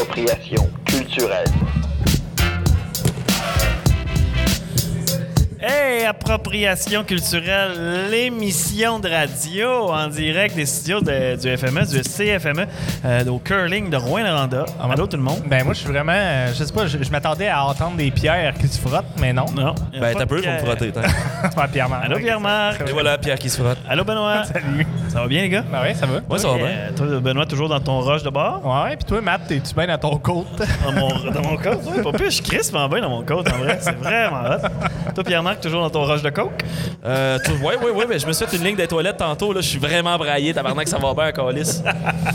Appropriation culturelle. Hey, appropriation culturelle, l'émission de radio en direct des studios de- du FME, du CFME, euh, au curling de Rouen-Noranda. Allô tout le monde? Ben moi, je suis vraiment... euh, Je sais pas, je, je m'attendais à entendre des pierres qui se frottent, mais non. Non. Ben, t'as peu pour me Pierre. frotter. Allô Pierre-Marc. Et voilà, Pierre qui se frotte. Allô Benoît. Salut. Ça va bien les gars? Ben ouais, ça va. Ouais, ça va bien. Euh, toi Benoît, toujours dans ton rush de bar? Ouais, puis toi, Matt, t'es-tu bien dans ton côte? Dans mon, dans mon coat? Oui, pas plus, je suis crispement bien dans mon coat en vrai. C'est vraiment hot. Toi Pierre-Marc, toujours dans ton rush de coke? Euh, tu- ouais, ouais, ouais, mais je me suis fait une ligne des toilettes tantôt. Là, je suis vraiment braillé. Tabarnak, ça va bien, Calis.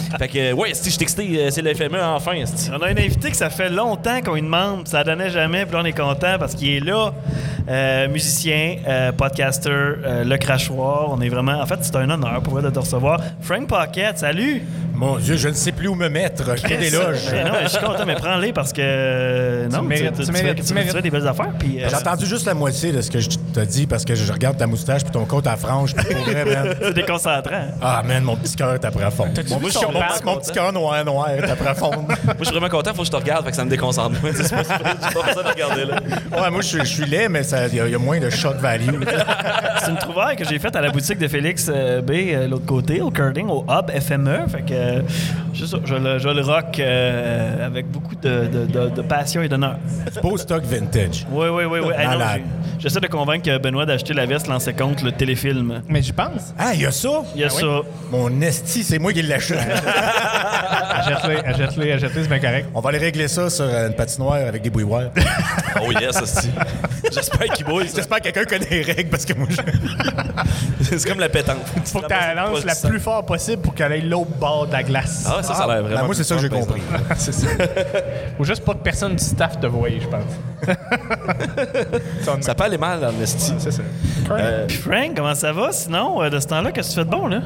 fait que, euh, ouais, si je t'excite, euh, c'est le FME enfin. On a un invité que ça fait longtemps qu'on lui demande, ça donnait jamais, puis là on est content parce qu'il est là, Euh, musicien, euh, podcaster, euh, le crachoir. On est vraiment, en fait, c'est un honneur pour vrai de te recevoir. Frank Pocket, salut. Mon Dieu, je ne sais plus où me mettre. Quelle éloge. Ben non, mais je suis content, mais prends-les parce que non, mérites, tu tu, mérites, fais- tu tu mérites. fais des belles affaires. Euh, J'ai entendu juste la moitié de ce que je t'ai dit parce que je regarde ta moustache puis ton côte à frange. puis pour vrai, man. c'est déconcentrant. hein. Ah, man, mon petit cœur est après fond. Mon petit- mon petit cœur noir, noir est après fond. Moi, je suis vraiment content. Faut que je te regarde. Fait que ça me déconcentre. moins. C'est pas, c'est pas, c'est pas ça de regarder, là. Ouais, moi, je suis- je suis laid, mais il y, a- y a moins de shock value. C'est une trouvaille que j'ai faite à la boutique de Félix euh, B, euh, l'autre côté, au curling, au Hub FME. Fait que euh, je le, je le rock euh, avec beaucoup de, de- de- de passion et d'honneur. C'est beau stock vintage. Oui, oui, oui. oui. J'essaie de convaincre Benoît d'acheter la veste lancée contre le téléfilm. Mais j'y pense. Ah, il y a ça? Il y a Ah oui? ça. Mon esti, c'est moi qui l'achète. Achète-les, achète-les, achète-les, c'est bien correct. On va aller régler ça sur euh, une patinoire avec des bouilloires. Oh yes, esti. J'espère qu'il bouille. ça. J'espère que quelqu'un connaît les règles parce que moi, je... C'est comme la pétanque. Faut que tu la lances la plus fort possible pour qu'elle aille l'autre bord de la glace. Ah, ça, ça a l'air vraiment. Ben, moi, c'est ça que j'ai compris. c'est ça. Ou juste pas que personne du staff te voie, je pense. Ça peut aller mal dans le. C'est ça. Puis Frank, comment ça va? Sinon, euh, de ce temps-là, qu'est-ce que tu fais de bon, là?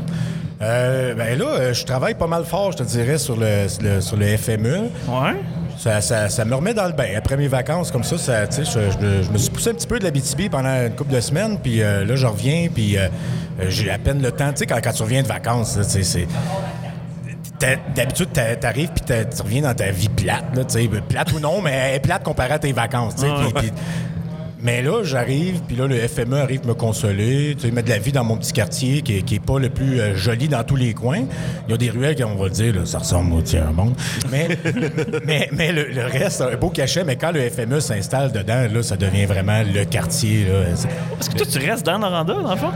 Euh, ben là, euh, je travaille pas mal fort, je te dirais, sur le, le- sur le FME. Ouais. Ça, ça- ça me remet dans le bain. Après mes vacances, comme ça, je, je me- je me suis poussé un petit peu de la BTB pendant une couple de semaines, puis euh, là, je reviens, puis euh, j'ai à peine le temps. Tu sais, quand, quand tu reviens de vacances, c'est... D'habitude, t'a- t'arrives puis tu reviens dans ta vie plate, là, tu sais, plate ou non, mais elle est plate comparée à tes vacances, puis- mais là, j'arrive, puis là, le FME arrive me consoler, tu sais, mettre de la vie dans mon petit quartier qui est, qui pas le plus euh, joli dans tous les coins. Il y a des ruelles qui, on va le dire, ça ressemble au tiers-monde. Mais, mais, le, reste, un beau cachet, mais quand le FME s'installe dedans, là, ça devient vraiment le quartier. Est-ce que toi, tu restes dans Noranda, dans le fond?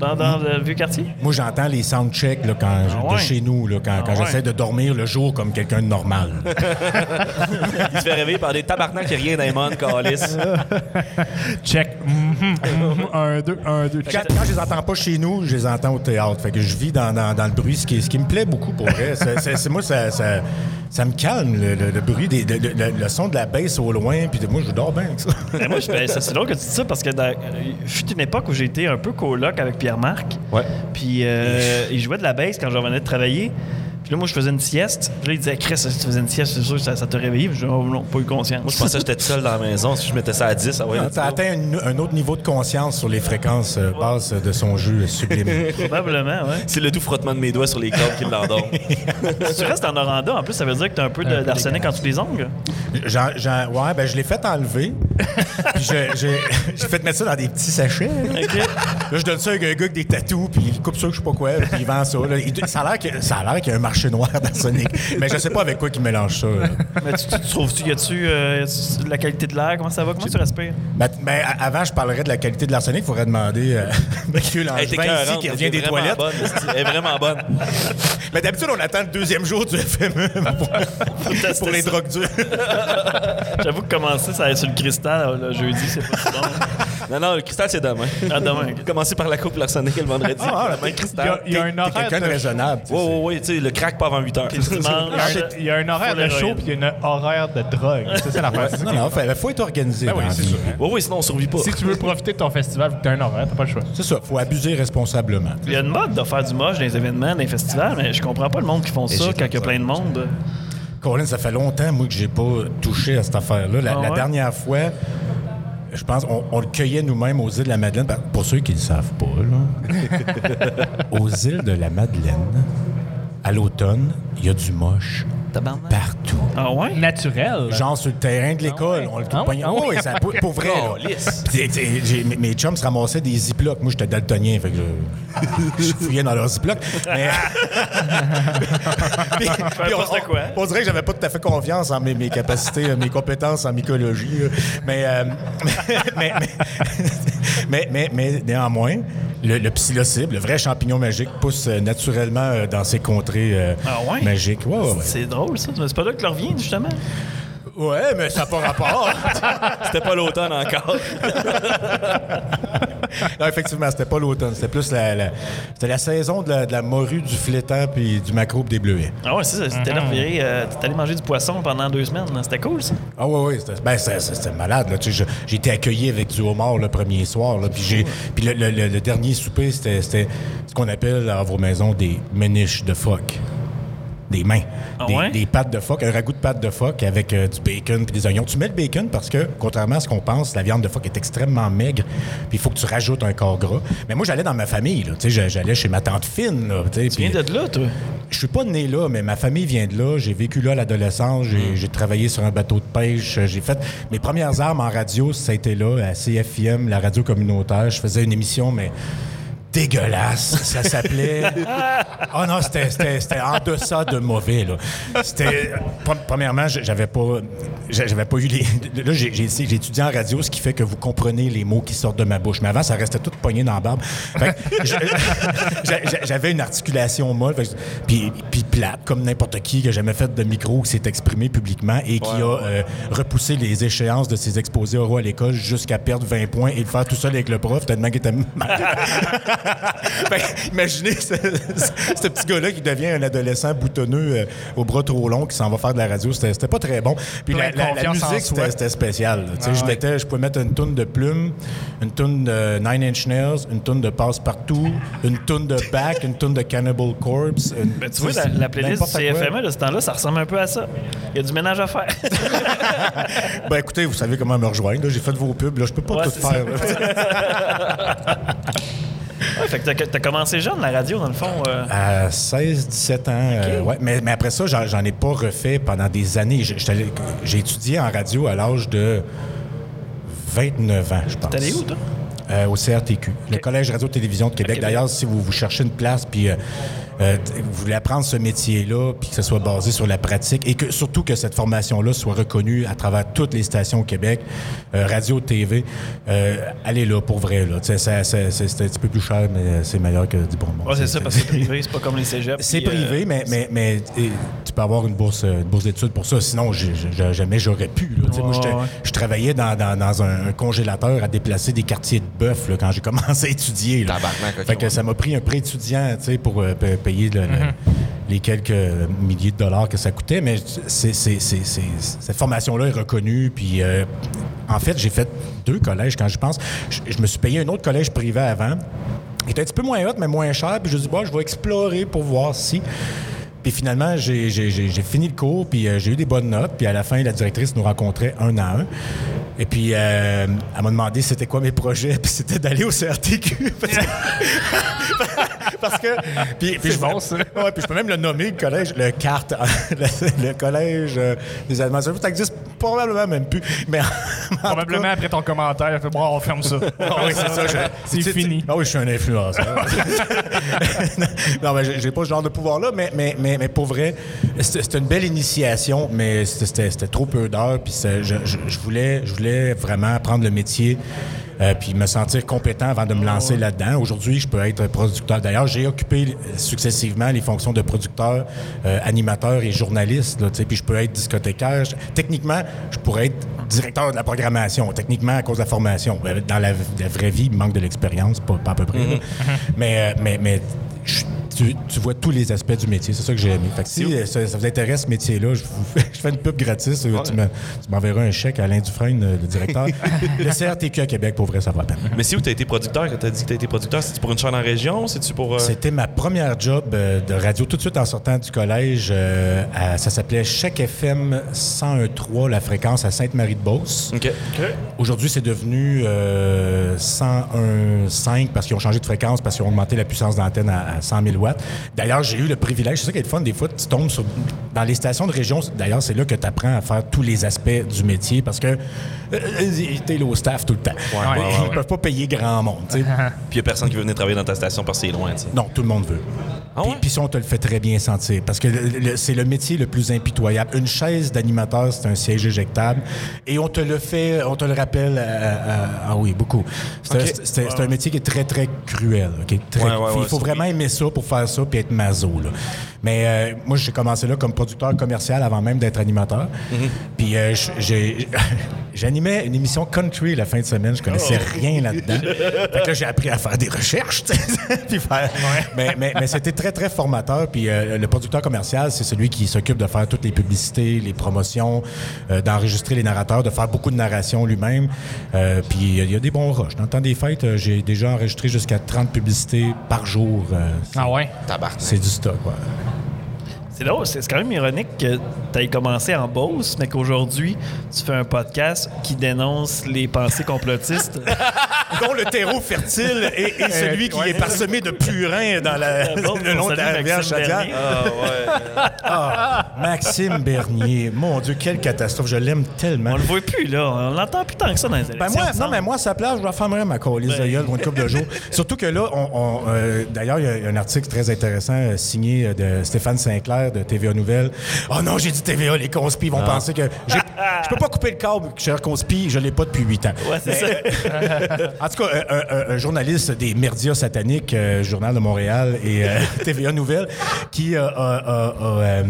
Dans, dans le vieux quartier? Moi, j'entends les soundchecks là, quand, Ah ouais? de chez nous, là, quand, quand Ah ouais? j'essaie de dormir le jour comme quelqu'un de normal. Il se fait réveiller par des tabarnaks qui rien mondes, Calis. Check. Mhm, mhm. Un, deux, un, deux. Quand, check. quand je les entends pas chez nous, je les entends au théâtre. Fait que je vis dans, dans- dans le bruit, ce qui, ce qui me plaît beaucoup pour vrai. C'est, moi, ça, ça, ça me calme, le, le- le bruit, des, le, son de la baisse au loin. Puis moi, je dors bien avec ça. Moi, c'est drôle que tu dis ça parce que dans, euh, fut une époque où j'ai été un peu coloc avec Pierre-Marc. Ouais. Puis euh, il jouait de la basse quand je revenais de travailler. Puis là, moi, je faisais une sieste. Puis là, il disait, Chris, si tu faisais une sieste, c'est sûr que ça, ça te réveillait. Puis je dis, oh non, pas eu conscience. Moi, je pensais que j'étais seul dans la maison. Si je mettais ça à 10, ah ouais. Tu as atteint un, un autre niveau de conscience sur les fréquences euh, basses de son jeu sublime. Probablement, ouais. C'est le doux frottement de mes doigts sur les cordes qui l'endorment. si tu restes en Noranda, en plus, ça veut dire que tu as un peu d'arsenic en dessous les ongles? Ouais, ben je l'ai fait enlever. puis je- j'ai fait mettre ça dans des petits sachets. Là, Là, je donne ça à un gars avec des tatous, puis il coupe ça, je sais pas quoi, puis il vend ça. là. Il- ça a l'air qu'il y a un marché noir d'arsenic. Mais je sais pas avec quoi qu'il mélange ça. là. Mais tu, tu, tu trouves-tu, y a-tu euh, la qualité de l'air? Comment ça va? Comment tu respires? Ben, ben, a- avant, je parlerais de la qualité de l'arsenic. Il faudrait demander euh, Mathieu Langevin ici qui revient des toilettes. bonne. Elle est vraiment bonne. Mais d'habitude, on attend le deuxième jour du FME pour, tester pour les ça. drogues dures. J'avoue que commencer ça sur le cristal le jeudi, c'est pas si bon. Non, non, le cristal, c'est demain. Ah, demain. Commencer par la coupe l'arsenic le vendredi. Ah, la main Il y a, cristal. il y a un T'es horaire quelqu'un de raisonnable. Ouais, ouais, ouais, tu sais, le crack pas avant 8 heures. Il y a un horaire de show puis il y a un horaire de drogue. C'est ça l'affaire. c'est- Non, non, il faut être organisé. Ben oui, la c'est sûr. Ouais, ouais, sinon on survit pas. Si tu veux profiter de ton festival, tu as un horaire, t'as pas le choix. C'est ça, faut abuser responsablement. Il y a une mode de faire du moche dans les événements, dans les festivals, mais je comprends pas le monde qui font ça quand il y a plein de monde. Colin, ça fait longtemps, moi, que j'ai pas touché à cette affaire-là. La, Ah la dernière fois, je pense, on, on le cueillait nous-mêmes aux îles de la Madeleine. Pour ceux qui ne le savent pas, là, aux îles de la Madeleine, à l'automne, il y a du moche tabarnak? Partout. Ah ouais? Naturel. Genre sur le terrain de l'école, on le tout Ah ouais? Oh, oui, ça, pour, pour vrai. Puis, mes- mes chums se ramassaient des ziplocs. Moi, j'étais daltonien, fait que je, je fouillais dans leurs ziplocs. Mais... puis, puis on, quoi. on- on dirait que j'avais pas tout à fait confiance en mes, mes capacités, mes compétences en mycologie. Mais, euh, mais, mais, mais, mais- mais néanmoins, le, le psilocybe, le vrai champignon magique, pousse euh, naturellement euh, dans ces contrées euh, Ah ouais? magiques. Ouais, ouais, ouais. C'est drôle, ça. C'est pas là que leur vient, justement? Ouais, mais ça n'a pas rapport. C'était pas l'automne encore. non, effectivement, c'était pas l'automne. C'était plus la, la- c'était la saison de la, de la morue, du flétan puis du macro des bleuets. Ah ouais, c'est ça. C'était là, viré, euh, T'es allé manger du poisson pendant deux semaines. là. C'était cool, ça. Ah ouais, ouais, c'était, ben, c'est- c'est- c'était malade. Là. Tu sais, je- j'ai été accueilli avec du homard le premier soir. Là, puis, j'ai, puis le, le- le- le dernier souper, c'était, c'était ce qu'on appelle à vos maisons des méniches de phoque. Des mains. Ah des, ouais? des pâtes de phoque, un ragoût de pâtes de phoque avec euh, du bacon puis des oignons. Tu mets le bacon parce que, contrairement à ce qu'on pense, la viande de phoque est extrêmement maigre. Puis il faut que tu rajoutes un corps gras. Mais moi, j'allais dans ma famille. Là, tu sais, j'allais chez ma tante fine. Là, tu viens de là, toi? je suis pas né là, mais ma famille vient de là. J'ai vécu là à l'adolescence. J'ai, j'ai travaillé sur un bateau de pêche. J'ai fait mes premières armes en radio, ça a été là, à CFIM, la radio communautaire. Je faisais une émission, mais dégueulasse. Ça s'appelait. Oh non, c'était, en deçà de mauvais, là. C'était. pre- Premièrement, j'avais pas. J'avais pas eu les. Là, j'ai, étudié en radio, ce qui fait que vous comprenez les mots qui sortent de ma bouche. Mais avant, ça restait tout pogné dans la barbe. J'avais une articulation molle. Puis, puis plate, comme n'importe qui qui a jamais fait de micro, qui s'est exprimé publiquement et qui a euh, repoussé les échéances de ses exposés oraux à l'école jusqu'à perdre 20 points et le faire tout seul avec le prof, tellement qu'il était mal. Fait que, imaginez ce, ce petit gars-là qui devient un adolescent boutonneux euh, aux bras trop longs qui s'en va faire de la radio. C'était pas très bon. Puis la, la- la musique, c'était spécial. Ah je, ouais. mettais, je pouvais mettre une toune de Plume, une toune de Nine Inch Nails, une toune de Passe-Partout, une toune de Back, une toune de Cannibal Corpse. une- Ben, tu vois, la, la playlist. CFME de ce temps-là, ça ressemble un peu à ça. Il y a du ménage à faire. Ben écoutez, vous savez comment me rejoindre. J'ai fait de vos pubs. Là. Je peux pas Ouais, tout faire. fait que t'as, t'as commencé jeune, la radio, dans le fond. euh. À 16-17 ans, euh, ouais. Mais, mais après ça, j'en, ai pas refait pendant des années. J'ai, étudié en radio à l'âge de 29 ans, je pense. T'es allé où, toi? Euh, au CRTQ, le Collège Radio-Télévision de Québec. Québec. D'ailleurs, si vous, vous cherchez une place, puis euh, euh, vous voulez apprendre ce métier-là, puis que ce soit basé sur la pratique, et que surtout que cette formation-là soit reconnue à travers toutes les stations au Québec, euh, radio, TV, euh, allez là pour vrai. Là. C'est, c'est un petit peu plus cher, mais c'est meilleur que du bon monde. Ouais, c'est ça, parce que c'est privé, c'est pas comme les cégeps. C'est puis, euh, privé, mais, mais, mais et, tu peux avoir une bourse, une bourse d'études pour ça. Sinon, j'ai- j'ai- jamais j'aurais pu. là. Tu sais, moi, Ouais, j'étais- ouais. je travaillais dans, dans- dans un, congélateur à déplacer des quartiers de bœuf là, quand j'ai commencé à étudier. là. Fait que ouais. ça m'a pris un prêt étudiant tu sais, pour euh, pa- payer le- le- les quelques milliers de dollars que ça coûtait. Mais cette formation-là est reconnue. Puis, euh, en fait, j'ai fait deux collèges quand je pense. Je, je me suis payé un autre collège privé avant. Il était un petit peu moins hot, mais moins cher. Puis je me suis dit, bon, je vais explorer pour voir si. Puis finalement, j'ai, fini le cours, puis euh, j'ai eu des bonnes notes. Puis à la fin, la directrice nous rencontrait un à un. Et puis, euh, elle m'a demandé c'était quoi mes projets, puis c'était d'aller au CRTQ. Parce que. parce que puis, puis je, bon, ça. Ouais, puis je peux même le nommer, le collège, le CART, le, le collège euh, des animateurs. Ça existe probablement même plus. Mais Probablement cas- après ton commentaire, bon, on ferme ça. ah oui, c'est ça. je- C'est fini. Ah oui, je suis un influenceur. non, mais j'ai pas ce genre de pouvoir-là, mais, mais, mais, mais pour vrai, c'était une belle initiation, mais c'était- trop peu d'heures, puis c'est- je, je- je voulais, je voulais vraiment apprendre le métier. Euh, puis me sentir compétent avant de me lancer là-dedans. Aujourd'hui, je peux être producteur. D'ailleurs, j'ai occupé successivement les fonctions de producteur, euh, animateur et journaliste. Là, puis je peux être discothécaire. Je- techniquement, je pourrais être directeur de la programmation, techniquement à cause de la formation. Euh, Dans la, la vraie vie, il manque de l'expérience, pas, pas à peu près. Mais, euh, mais, mais je- tu, tu vois tous les aspects du métier. C'est ça que j'ai aimé. Fait que si euh, ça, ça vous intéresse, ce métier-là, je, fais, je fais une pub gratis. euh, Tu me- tu m'enverras un chèque à Alain Dufresne, euh, le directeur. le CRTQ à Québec, pour vrai, ça va la peine. Mais c'est où t'as été producteur? Quand t'as dit que t'as été producteur? C'est-tu pour une chaîne en région? C'est-tu pour. euh, C'était ma première job de radio tout de suite en sortant du collège. euh, à- ça s'appelait Chèque FM 101.3, la fréquence à Sainte-Marie-de-Beauce. OK. Aujourd'hui, c'est devenu euh, 101.5 parce qu'ils ont changé de fréquence, parce qu'ils ont augmenté la puissance d'antenne à, à à 100 000 watts. D'ailleurs, j'ai eu le privilège, c'est ça qui est le fun, des fois, tu tombes sur, dans les stations de région. D'ailleurs, c'est là que tu apprends à faire tous les aspects du métier parce que euh, t'es là au staff tout le temps. ouais, ouais, Ils ouais. peuvent pas payer grand monde. Puis il y a personne qui veut venir travailler dans ta station parce que c'est loin, tu sais. non, tout le monde veut. Ah Puis- ouais? Puis ça, on te le fait très bien sentir. Parce que c'est le métier le plus impitoyable. Une chaise d'animateur, c'est un siège éjectable. Et on te le fait, on te le rappelle. à- à- ah oui, beaucoup. C'est un- métier qui est très, très cruel. ok? Très- Ouais, ouais, ouais, il faut vraiment aimer ça pour faire ça puis être maso. Là. Mais euh, moi, j'ai commencé là comme producteur commercial avant même d'être animateur. Mm-hmm. Puis euh, j'ai- j'animais une émission country la fin de semaine. Je connaissais Oh. rien là-dedans. fait que là, j'ai appris à faire des recherches. puis faire- Mais, mais- mais c'était très, très formateur. Puis euh, le producteur commercial, c'est celui qui s'occupe de faire toutes les publicités, les promotions, euh, d'enregistrer les narrateurs, de faire beaucoup de narration lui-même. Euh, puis il y a des bons rushs. Dans le temps des fêtes, j'ai déjà enregistré jusqu'à 30 publicités par jour. Euh, Ah ouais? Tabarnak. c'est du stock, ouais. C'est drôle, c'est quand même ironique que tu aies commencé en Beauce, mais qu'aujourd'hui, tu fais un podcast qui dénonce les pensées complotistes. dont le terreau fertile est, est celui qui ouais. est parsemé de purin dans la, Bon, le long on de la rivière. Ah ouais. Ah, Maxime Bernier, mon Dieu, quelle catastrophe, je l'aime tellement. On le voit plus, là. On l'entend plus tant que ça dans les Ben moi, non, mais moi, à sa place, je refermerais ma colise de Ben. gueule pour une couple de jours. Surtout que là, on, on, euh, d'ailleurs, il y a- un article très intéressant euh, signé euh, de Stéphane Sinclair de TVA Nouvelle. Oh non, j'ai dit TVA, les conspis vont penser que... Je peux pas couper le câble, cher conspi, je l'ai pas depuis huit ans. Ouais, c'est ça. En tout cas, un, un- un journaliste des médias sataniques, euh, Journal de Montréal et euh, TVA Nouvelle, qui euh, a, euh,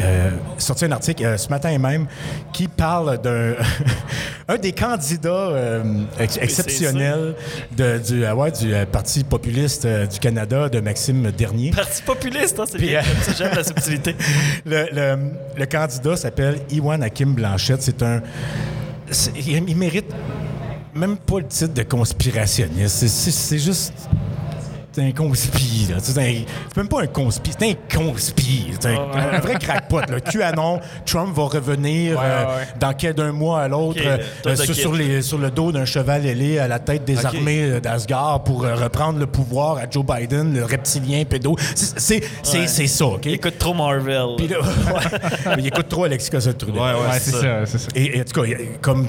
euh, sorti un article euh, ce matin même qui parle d'un un des candidats euh, ex- exceptionnels de- du, ouais, du Parti populiste du Canada, de Maxime Dernier. Parti populiste, hein, c'est bien. J'aime la subtilité. Le, le- le candidat s'appelle Iwan Hakim Blanchette. C'est un. il, mérite même pas le titre de conspirationniste. C'est juste. C'est un conspi, là. C'est même pas un conspi, c'est un conspi. C'est un, un vrai crackpot, là. QAnon, Trump va revenir Ouais, euh, ouais, dans quel d'un mois à l'autre euh, sur, kit. sur les- sur le dos d'un cheval ailé à la tête des armées euh, d'Asgard pour euh, reprendre le pouvoir à Joe Biden, le reptilien pédo. C'est Ouais. ça, OK? Il écoute trop Marvel. Puis là, ouais. il écoute trop Alexis. Ouais, Ouais, c'est ça. ça, c'est ça. Et, et en tout cas, comme,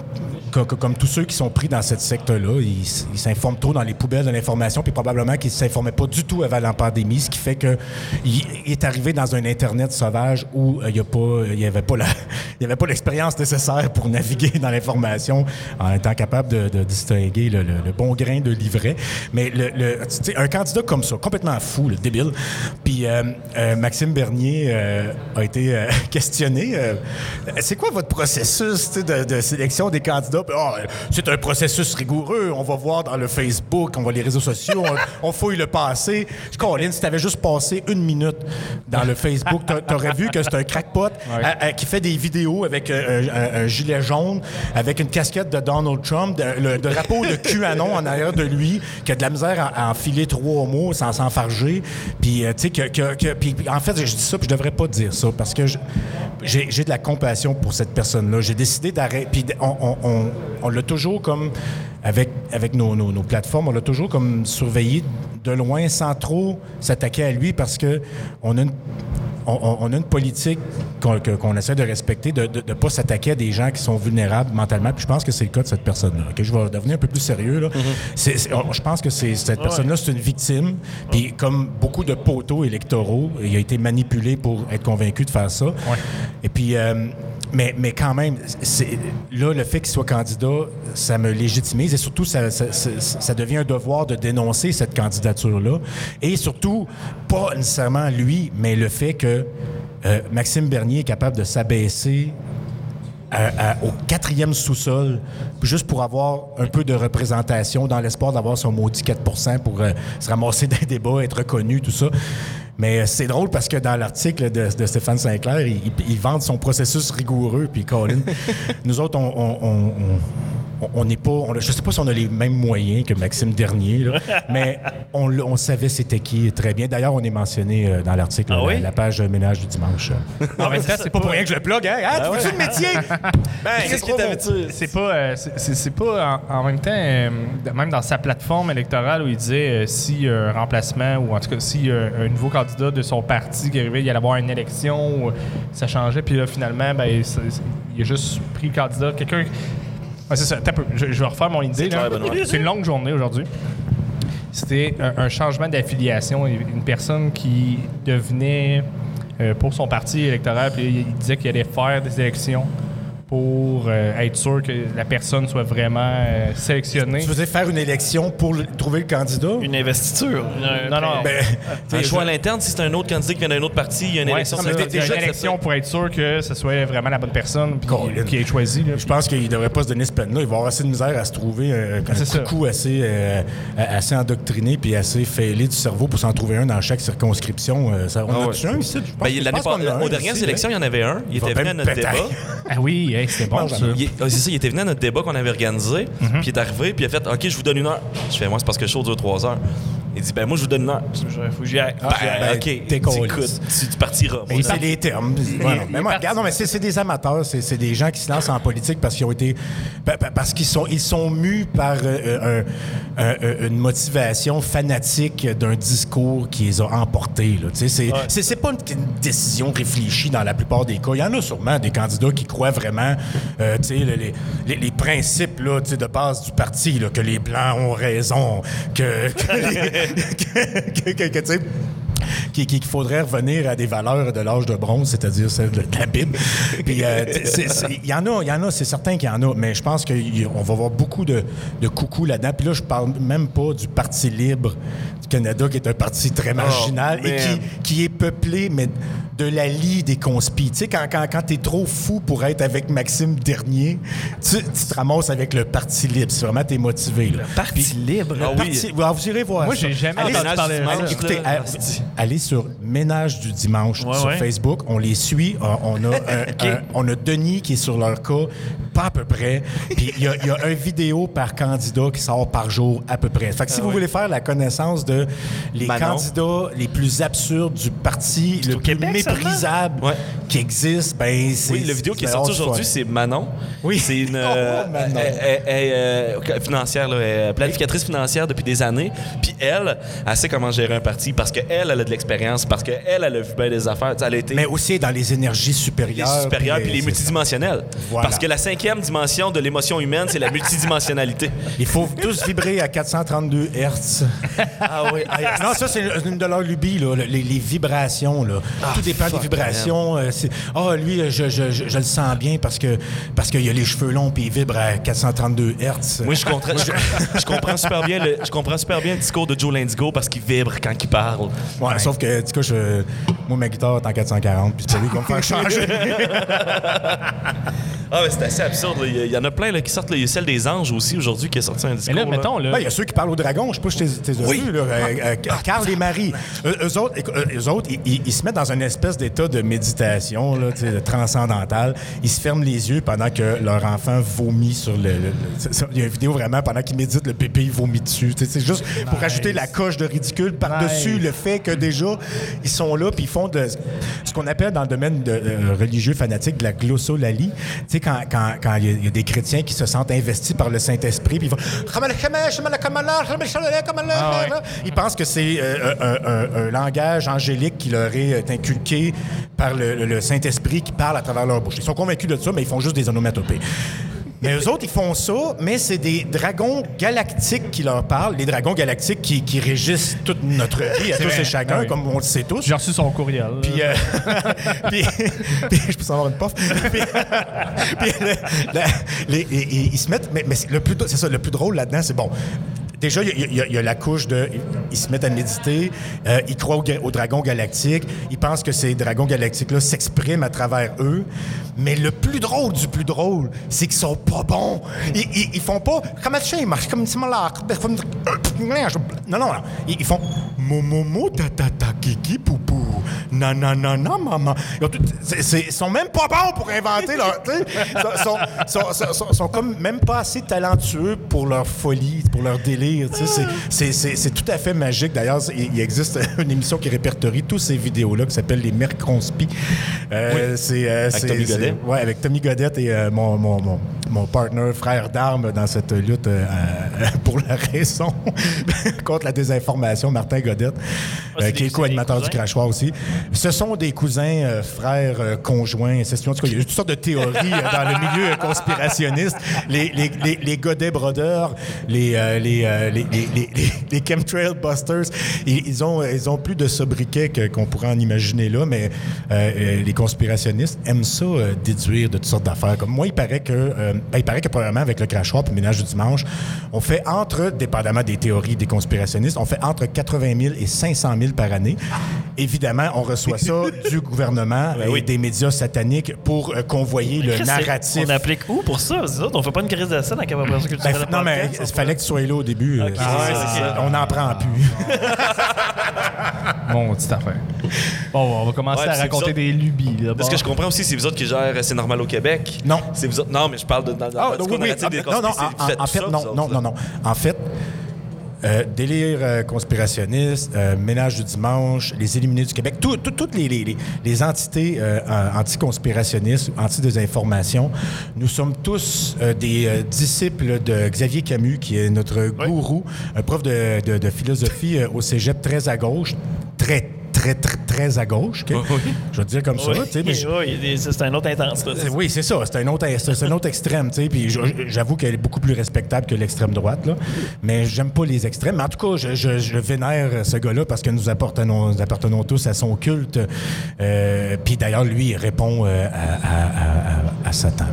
comme, comme tous ceux qui sont pris dans cette secte-là, ils s'informent trop dans les poubelles de l'information, puis probablement qu'ils ne s'informaient pas du tout avant la pandémie, ce qui fait qu'il il est arrivé dans un Internet sauvage où euh, il n'y y avait pas l'expérience nécessaire pour naviguer dans l'information en étant capable de, distinguer le, bon grain de livret. Mais le, un candidat comme ça, complètement fou, le débile, puis euh, euh, Maxime Bernier euh, a été euh, questionné. euh, c'est quoi votre processus de, sélection des candidats? Euh, c'est un processus rigoureux. On va voir dans le Facebook, on va les réseaux sociaux, on fouille le passé. Colin, si t'avais juste passé une minute dans le Facebook, t'a- t'aurais vu que c'est un crackpot à- à- qui fait des vidéos avec euh, un, gilet jaune, avec une casquette de Donald Trump, de- le drapeau de QAnon en arrière de lui, qui a de la misère à, à enfiler trois mots sans s'enfarger. Puis, euh, tu sais, que, en fait, je dis ça, puis je devrais pas dire ça, parce que j'ai j'ai de la compassion pour cette personne-là. J'ai décidé d'arrêter. Puis on, on- on- on l'a toujours comme, avec, avec nos, nos- nos plateformes, on l'a toujours comme surveillé de loin sans trop s'attaquer à lui parce que on a une, on, a une politique qu'on qu'on essaie de respecter, de ne pas s'attaquer à des gens qui sont vulnérables mentalement. Puis je pense que c'est le cas de cette personne-là. ok? Je vais devenir un peu plus sérieux. là. C'est- c'est- je pense que c'est- cette personne-là, c'est une victime. Puis comme beaucoup de poteaux électoraux, il a été manipulé pour être convaincu de faire ça. Et puis... euh, mais, mais quand même, là, le fait qu'il soit candidat, ça me légitimise et surtout, ça, ça- ça- ça devient un devoir de dénoncer cette candidature-là. Et surtout, pas nécessairement lui, mais le fait que euh, Maxime Bernier est capable de s'abaisser à- à- au quatrième sous-sol, juste pour avoir un peu de représentation, dans l'espoir d'avoir son maudit 4% pour euh, se ramasser des débats, être reconnu, tout ça. Mais euh, c'est drôle parce que dans l'article de, de Stéphane Sinclair, il, il- il vante son processus rigoureux, puis Colin. nous autres, on, on- on- on- on- on n'est pas. on je sais pas si on a les mêmes moyens que Maxime Dernier, là, mais on, on savait c'était qui très bien. D'ailleurs, on est mentionné euh, dans l'article, Ah la, oui? la page ménage du dimanche. Même temps, c'est pas Pour rien que je le plug, hein? Ah, tu fais-tu le métier? Ben, qu'est-ce qui t'avait C'est pas, euh, c'est- pas en, en même temps, euh, même dans sa plateforme électorale où il disait euh, si un remplacement ou en tout cas si euh, un nouveau candidat de son parti qui arrivait, il allait avoir une élection, ou, ça changeait, puis là finalement, ben, il, a juste pris le candidat, quelqu'un. Ah, c'est ça, je, je vais refaire mon idée. là. clair, Benoît. C'est une longue journée aujourd'hui. C'était un, un changement d'affiliation, une personne qui devenait euh, pour son parti électoral, puis il disait qu'il allait faire des élections pour euh, être sûr que la personne soit vraiment euh, sélectionnée. Tu faisais faire une élection pour le- trouver le candidat? Une investiture. Une- Non, non. Ben, Un choix à l'interne, si c'est un autre candidat qui vient d'un autre parti, il y a une Ouais, élection. c'est ça ça. veut Il y a dire une élection pour être sûr que ce soit vraiment la bonne personne Colin. qui est choisie. là. Je pense qu'il ne devrait pas se donner ce peine-là. Il va avoir assez de misère à se trouver un, un coucou assez, euh, assez endoctriné puis assez fêlé du cerveau pour s'en trouver un dans chaque circonscription. Euh, ça, on Ah a ouais. un ici? Je pense- Ben, je pense qu'on passée, en a un aux dernières élections, il y en avait un. Il était venu bien à notre pétaille. débat. Ah oui, hey, c'était bon ça. Ah, c'est ça, il était venu à notre débat qu'on avait organisé, puis il est arrivé, puis il a fait OK, je vous donne une heure. Je fais Moi, c'est parce que le show dure trois heures. Il dit Ben, moi, je vous donne une heure. Il faut que j'y aille. Ben, ben, OK, t'es tu tu, partiras. Mais c'est les termes. Voilà. Mais moi, regarde, non, mais c'est des amateurs, c'est c'est des gens qui se lancent en politique parce qu'ils ont été, pa- pa- parce qu'ils sont, ils sont mus par euh, un- un- une motivation fanatique d'un discours qui les a emportés. C'est pas une, une décision réfléchie dans la plupart des cas. Il y en a sûrement des candidats qui croient vraiment, euh, les, les- les- principes là, de base du parti, là, que les blancs ont raison, que, que les- que- que- que- que, tu qu'il qu'il faudrait revenir à des valeurs de l'âge de bronze, c'est-à-dire celles de la Bible. Puis, euh, il y en a, il y en a, c'est certain qu'il y en a, mais je pense qu'on va voir beaucoup de, de coucou là-dedans. Puis là, je parle même pas du Parti libre du Canada, qui est un parti très marginal et qui, qui est peuplé, mais de la lie des conspis. Tu sais, quand, quand, quand t'es trop fou pour être avec Maxime Dernier, tu, tu te ramasses avec le Parti libre. Si vraiment t'es motivé. Là. Parti libre? Le Ah oui. parti- Alors, vous irez voir Moi, j'ai jamais entendu parler de ça. Écoutez, là, à-. Allez sur Ménage du dimanche Ouais, sur ouais. Facebook. On les suit. Euh, On a, un- un- on a Denis qui est sur leur cas, pas à peu près. Puis il y, a- il y a un vidéo par candidat qui sort par jour à peu près. Fait que si vous voulez faire la connaissance de les candidats les plus absurdes du parti, le plus Québec méprisable Ouais. qui existe, ben c'est. Oui, la vidéo qui est sortie aujourd'hui, c'est Manon. Oui. C'est une Oh, euh, Manon. elle- elle- elle, euh, financière, là, planificatrice financière depuis des années. Puis elle, elle sait comment gérer un parti parce qu'elle, elle a de l'expérience, parce qu'elle, elle a vu bien des affaires. Elle a été Mais aussi dans les énergies les supérieures. supérieures puis les multidimensionnelles. Voilà. Parce que la cinquième dimension de l'émotion humaine, c'est la multidimensionnalité. Il faut tous vibrer à 432 Hertz. ah oui. Non, ça, c'est une de leurs lubies, là, les, les vibrations. Là. Tout dépend des vibrations. euh, Ah, lui, je, je- je- je le sens bien parce que parce qu'il a les cheveux longs et il vibre à 432 Hertz. Moi, je, comprends- je- je comprends super bien le, je comprends super bien le discours de Joe Lindigo parce qu'il vibre quand il parle. Ouais, Sauf que, du coup, je, moi, ma guitare est en 440, puis c'est lui qui va me faire changer. Ah, mais c'est assez absurde. là. Il y en a plein là, qui sortent. là. Il y a celle des anges aussi aujourd'hui qui a sorti un discours. Mais là, là. mettons, là, Ben, Il y a ceux qui parlent au dragon, je sais pas si tu les as Oui. là, euh, euh, Carl et Marie. Eux, eux autres, euh, eux autres ils, ils- ils se mettent dans une espèce d'état de méditation, là, tu sais, de transcendantal. Ils se ferment les yeux pendant que leur enfant vomit sur le. il y a une vidéo vraiment pendant qu'ils méditent, le bébé il vomit dessus. Tu sais, C'est juste pour ajouter la coche de ridicule par-dessus Nice. le fait que déjà, ils sont là puis ils font de, ce qu'on appelle dans le domaine de, euh, religieux fanatique de la glossolalie. Tu sais, quand quand- quand il y, a- il y a des chrétiens qui se sentent investis par le Saint-Esprit, puis ils vont. Ah ouais. Ils pensent que c'est euh, un, un- un langage angélique qui leur est euh, inculqué par le- le Saint-Esprit qui parle à travers leur bouche. Ils sont convaincus de ça, mais ils font juste des onomatopées. Mais eux autres, ils font ça, mais c'est des dragons galactiques qui leur parlent, les dragons galactiques qui, qui régissent toute notre vie, à tous vrai. et chacun, Ah oui. comme on le sait tous. j'ai reçu son courriel. Puis, euh, puis, puis je peux avoir une pof. Puis, puis le- la- les- et- et ils se mettent. Mais, mais le plus, c'est ça, le plus drôle là-dedans, c'est bon. Déjà, il y, a- la couche de. Ils se mettent à méditer, euh, ils croient au, aux dragons galactiques, ils pensent que ces dragons galactiques-là s'expriment à travers eux. Mais le plus drôle du plus drôle, c'est qu'ils sont pas bons. Ils, ils, ils font pas. Comme ça, là, comme- Non, non, non. Ils, ils font. Momomo, tatata, kiki, poupou. Non, maman. Ils, sont même pas bons pour inventer leur. Ils sont, sont, sont- sont- sont comme même pas assez talentueux pour leur folie, pour leur délire. C'est- tout à fait magique. D'ailleurs, il, existe une émission qui répertorie toutes ces vidéos-là qui s'appelle Les Mercronspi. Euh, c'est, euh, c'est- Tommy Godet. Ouais, avec Tommy Godette et euh, mon, mon, mon, mon partner, frère d'armes dans cette lutte pour la raison contre la désinformation, Martin Godette, c'est euh, qui est co-animateur du crachoir aussi. Ce sont des cousins, euh, frères, euh, conjoints, incestueux. En tout cas, il y a toutes sortes de théories dans le milieu conspirationniste. Les, les, les, les Godet Brothers, les, les, les, les, Chemtrail Busters, ils, ils ont, ils ont plus de sobriquets que- qu'on pourrait en imaginer là, mais les conspirationnistes aiment ça déduire de toutes sortes d'affaires. Comme moi, il paraît que, ben, il paraît que probablement avec le crachoir puis le ménage du dimanche, on fait entre, dépendamment des théories des conspirationnistes, on fait entre 80 000 et 500 000 par année. Évidemment, on reçoit ça du gouvernement et des médias sataniques pour euh, convoyer le narratif. On applique où pour ça? Autres, on fait pas une crise de dans la capacité Ben, non, mais il fallait que tu sois là au début. Euh, ça, on n'en prend plus. Mon petite affaire. Bon, on va commencer Ouais, à raconter autres- des lubies. là, Parce bon. que je comprends aussi, c'est vous autres qui gèrent C'est normal au Québec. Non. C'est vous autres. Non, mais je parle de, dans, dans Ah, oui, des non, non, en, fait, non, non, non, non. En fait, euh, délire euh, conspirationniste, euh, ménage du dimanche, les éliminés du Québec, tout- tout- toutes les, les- les- entités euh, anticonspirationnistes, anti-désinformation, nous sommes tous euh, des euh, disciples de Xavier Camus, qui est notre gourou, un prof de, de- de philosophie euh, au cégep très à gauche, très, très, très, très à gauche. Je vais te dire comme ça. Oui, mais je- oui, c'est un autre intense. Oui, c'est ça. C'est un autre, c'est un autre extrême. Puis j'avoue qu'elle est beaucoup plus respectable que l'extrême droite, là. Mais j'aime pas les extrêmes. Mais en tout cas, je, je- je vénère ce gars-là parce que nous appartenons, nous appartenons tous à son culte. Euh, puis d'ailleurs, lui, il répond euh, à, à- à- à- à Satan.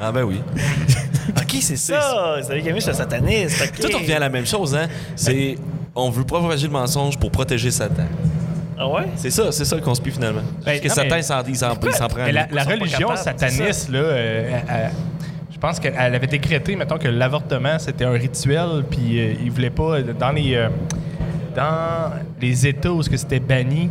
Ah, ben oui. OK, c'est ça. Vous savez, Camille, je suis sataniste. Tout revient à la même chose, hein. C'est. On veut propager le mensonge pour protéger Satan. Ah ouais? C'est ça, c'est ça le conspi finalement. Parce que non, Satan, mais- s'en- il s'en il s'en prend. Mais la, la religion sataniste, là, euh, elle- elle- je pense qu'elle avait décrété, mettons, que l'avortement, c'était un rituel, puis euh, ils voulaient pas, dans les, euh, dans les États où c'était banni,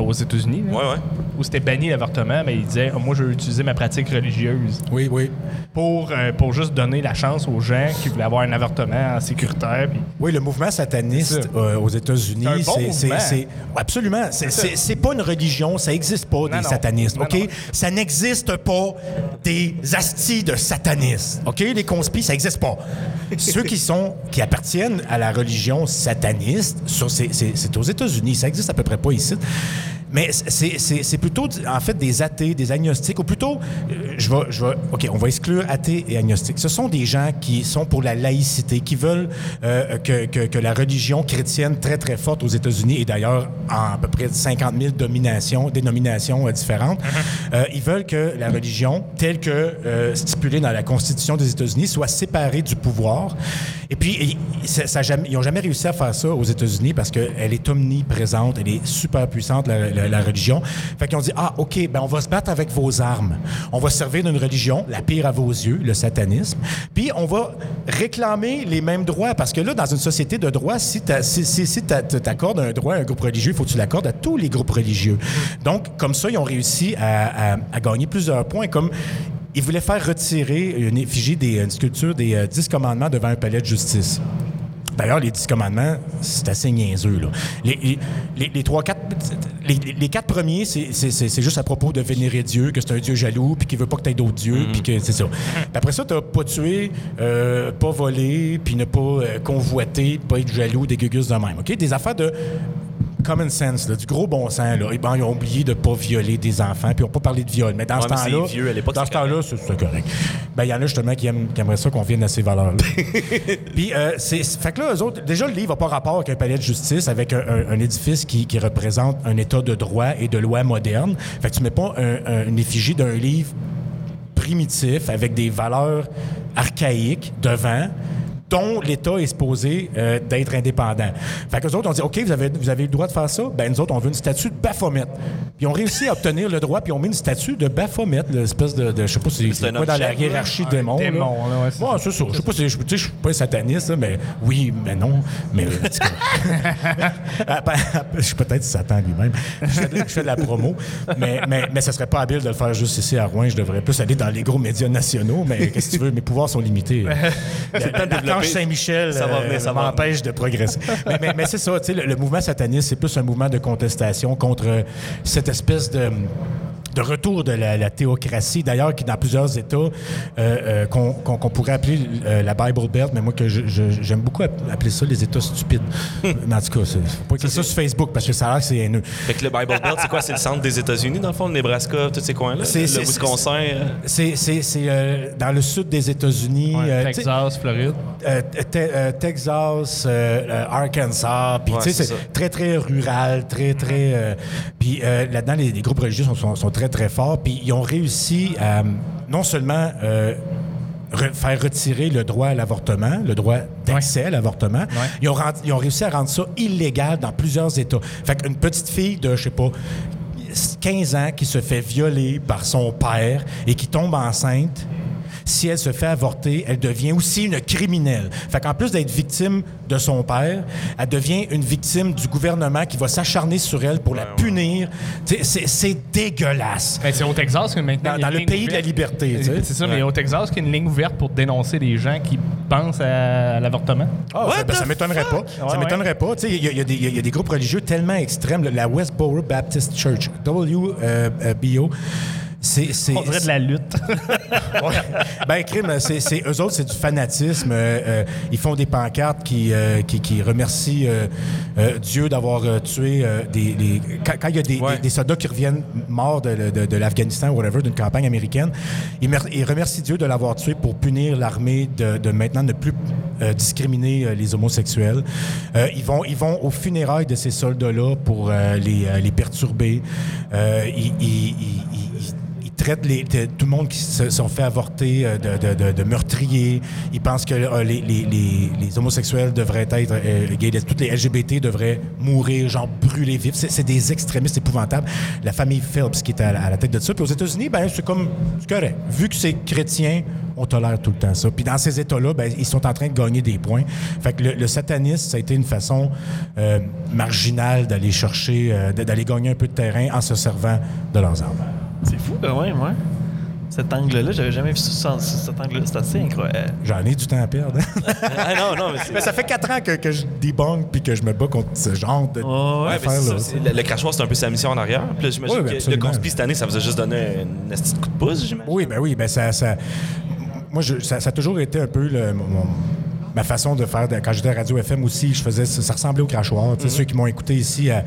aux États-Unis, là, Ouais, ouais. où c'était banni l'avortement, mais ils disaient, Ah, moi, je veux utiliser ma pratique religieuse Oui, oui. pour, euh, pour juste donner la chance aux gens qui voulaient avoir un avortement sécuritaire. puis- Oui, le mouvement sataniste euh, aux États-Unis, C'est bon absolument. C'est- pas une religion, ça n'existe pas des non. satanistes, Non, ok? non. Ça n'existe pas des astis de satanistes, ok? Les conspis, ça n'existe pas. Ceux qui sont qui appartiennent à la religion sataniste, ça, c'est- c'est c'est aux États-Unis, ça existe à peu près pas ici. Mais c'est- c'est c'est plutôt, en fait, des athées, des agnostiques, ou plutôt, euh, je vais, je vais, OK, on va exclure athées et agnostiques. Ce sont des gens qui sont pour la laïcité, qui veulent euh, que, que- que la religion chrétienne très, très forte aux États-Unis, et d'ailleurs en à peu près 50 000 dominations, dénominations euh, différentes, euh, ils veulent que la religion, telle que euh, stipulée dans la Constitution des États-Unis, soit séparée du pouvoir. Et puis, ils- n'ont jamais réussi à faire ça aux États-Unis parce qu'elle est omniprésente, elle est super puissante, la, religion. Fait qu'ils ont dit, ah, OK, ben on va se battre avec vos armes. On va se servir d'une religion, la pire à vos yeux, le satanisme. Puis, on va réclamer les mêmes droits parce que là, dans une société de droit, si tu t'accordes un droit à un groupe religieux, il faut que tu l'accordes à tous les groupes religieux. Donc, comme ça, ils ont réussi à, à- à gagner plusieurs points. Comme ils voulaient faire retirer une effigie, des, une sculpture des euh, dix commandements devant un palais de justice. D'ailleurs, les dix commandements, c'est assez niaiseux. Là. Les, les- les- les trois, quatre, les, les quatre premiers, c'est- juste à propos de vénérer Dieu, que c'est un Dieu jaloux, puis qu'il veut pas que tu aies d'autres dieux, puis que c'est ça. Puis après ça, tu pas tué, euh, pas volé, puis ne pas euh, convoiter, pas être jaloux, des gugus de même. OK? Des affaires de common sense, là, du gros bon sens. Là. Et ben, ils ont oublié de ne pas violer des enfants, puis ils n'ont pas parlé de viol. Mais dans Ouais, ce temps-là, dans ce temps-là, c'est correct. Ben, il y en a justement qui, aiment, qui aimeraient ça qu'on vienne à ces valeurs-là. Puis, euh, c'est, fait que là, eux autres, déjà, le livre n'a pas rapport avec un palais de justice, avec un, un- un édifice qui, qui représente un état de droit et de loi moderne. Fait que tu mets pas un- un- une effigie d'un livre primitif avec des valeurs archaïques devant dont l'État est supposé euh, d'être indépendant. Fait que autres, on dit, OK, vous avez, vous avez le droit de faire ça? Ben, nous autres, on veut une statue de Baphomet. Puis ils ont réussi à obtenir le droit, puis ils ont mis une statue de Baphomet, l'espèce de, de- Je sais pas si C'est quoi dans la hiérarchie là. démon. Un là. démon, là, ouais, c'est Ouais, ça. Je sais pas si. Je tu sais, je suis pas un sataniste, là, mais oui, mais non. Mais. je suis peut-être Satan lui-même. Je fais, de, je fais de la promo. Mais, mais, mais ça serait pas habile de le faire juste ici à Rouen. Je devrais plus aller dans les gros médias nationaux, mais qu'est-ce que tu veux? Mes pouvoirs sont limités. Saint-Michel Ça va euh, venir, ça va m'empêche de progresser. mais mais, mais c'est ça, tu sais, le, le mouvement sataniste, c'est plus un mouvement de contestation contre cette espèce de de retour de la, la théocratie, d'ailleurs, qui dans plusieurs États, euh, euh, qu'on qu'on- qu'on pourrait appeler euh, la Bible Belt, mais moi, que je- je- j'aime beaucoup app- appeler ça les États stupides. mais en tout cas, c'est- faut pas écrire ça sur Facebook, parce que ça a l'air que c'est haineux. Fait que le Bible Belt, c'est quoi? C'est le centre des États-Unis, dans le fond, le Nebraska, tous ces coins-là? C'est- Le Wisconsin. C'est c'est- c'est, euh, dans le sud des États-Unis. Ouais, euh, tu sais, Texas, Floride. Euh, te- euh, Texas, Arkansas, puis Ouais, tu sais, c'est très très rural, très très. euh, puis euh, là-dedans, les, les groupes religieux sont, sont- sont très très forts, puis ils ont réussi à non seulement euh, re- faire retirer le droit à l'avortement, le droit d'accès à l'avortement, ils, ont rend- ils ont réussi à rendre ça illégal dans plusieurs États. Fait qu'une petite fille de, je sais pas. 15 ans qui se fait violer par son père et qui tombe enceinte, si elle se fait avorter, elle devient aussi une criminelle. Fait qu'en plus d'être victime de son père, elle devient une victime du gouvernement qui va s'acharner sur elle pour la punir. C'est c'est dégueulasse. Ben, c'est au Texas que maintenant. Dans, le pays de la liberté. C'est ça, mais au Texas, qu'il y a une ligne ouverte pour dénoncer les gens qui pensent à, l'avortement. Ah, ça, ben, ça m'étonnerait pas. Ouais, ça m'étonnerait pas. Il y, y a des- il y a des groupes religieux tellement extrêmes. La Westboro Baptist Church, WBO, c'est... c'est- On dirait de la lutte. Ouais. Ben, crime, c'est, c'est- eux autres, c'est du fanatisme. Euh, euh, ils font des pancartes qui, euh, qui, qui remercient euh, euh, Dieu d'avoir euh, tué euh, des. les- quand, il y a des, Ouais. des- des soldats qui reviennent morts de, de- de l'Afghanistan ou whatever, d'une campagne américaine, ils, mer- ils remercient Dieu de l'avoir tué pour punir l'armée de, de maintenant ne plus euh, discriminer euh, les homosexuels. Euh, ils, vont, ils vont aux funérailles de ces soldats-là pour euh, les, euh, les perturber. Euh, ils- ils- traitent les- tout le monde qui se sont fait avorter euh, de, de, de- meurtriers. Ils pensent que euh, les, les- les- homosexuels devraient être euh. Toutes les LGBT devraient mourir, genre brûler vifs. C'est, des extrémistes épouvantables. La famille Phelps qui est à, la- tête de ça. Puis aux États-Unis, ben, c'est comme c'est. Vu que c'est chrétien, on tolère tout le temps ça. Puis dans ces États-là, ben, ils sont en train de gagner des points. Fait que le, le satanisme, ça a été une façon euh, marginale d'aller chercher, euh, d'aller gagner un peu de terrain en se servant de leurs armes. C'est fou quand même, ouais. Cet angle-là, j'avais jamais vu ça, cet angle-là. C'est assez incroyable. J'en ai du temps à perdre. ah non, non, mais ça fait quatre ans que, que je débunk puis que je me bats contre ce genre de Ouais, Ouais, ça, le, le crachoir, c'est un peu sa mission en arrière. Puis là, j'imagine Ouais, que le conspi cette année, ça vous a juste donné un de coup de pouce, j'imagine? Oui, ben oui, ben ça, ça- moi, je- ça, ça a toujours été un peu le- mon- mon- ma façon de faire. de- quand j'étais à Radio FM aussi, je faisais ça, ça ressemblait au crachoir. Sais, Ceux qui m'ont écouté ici à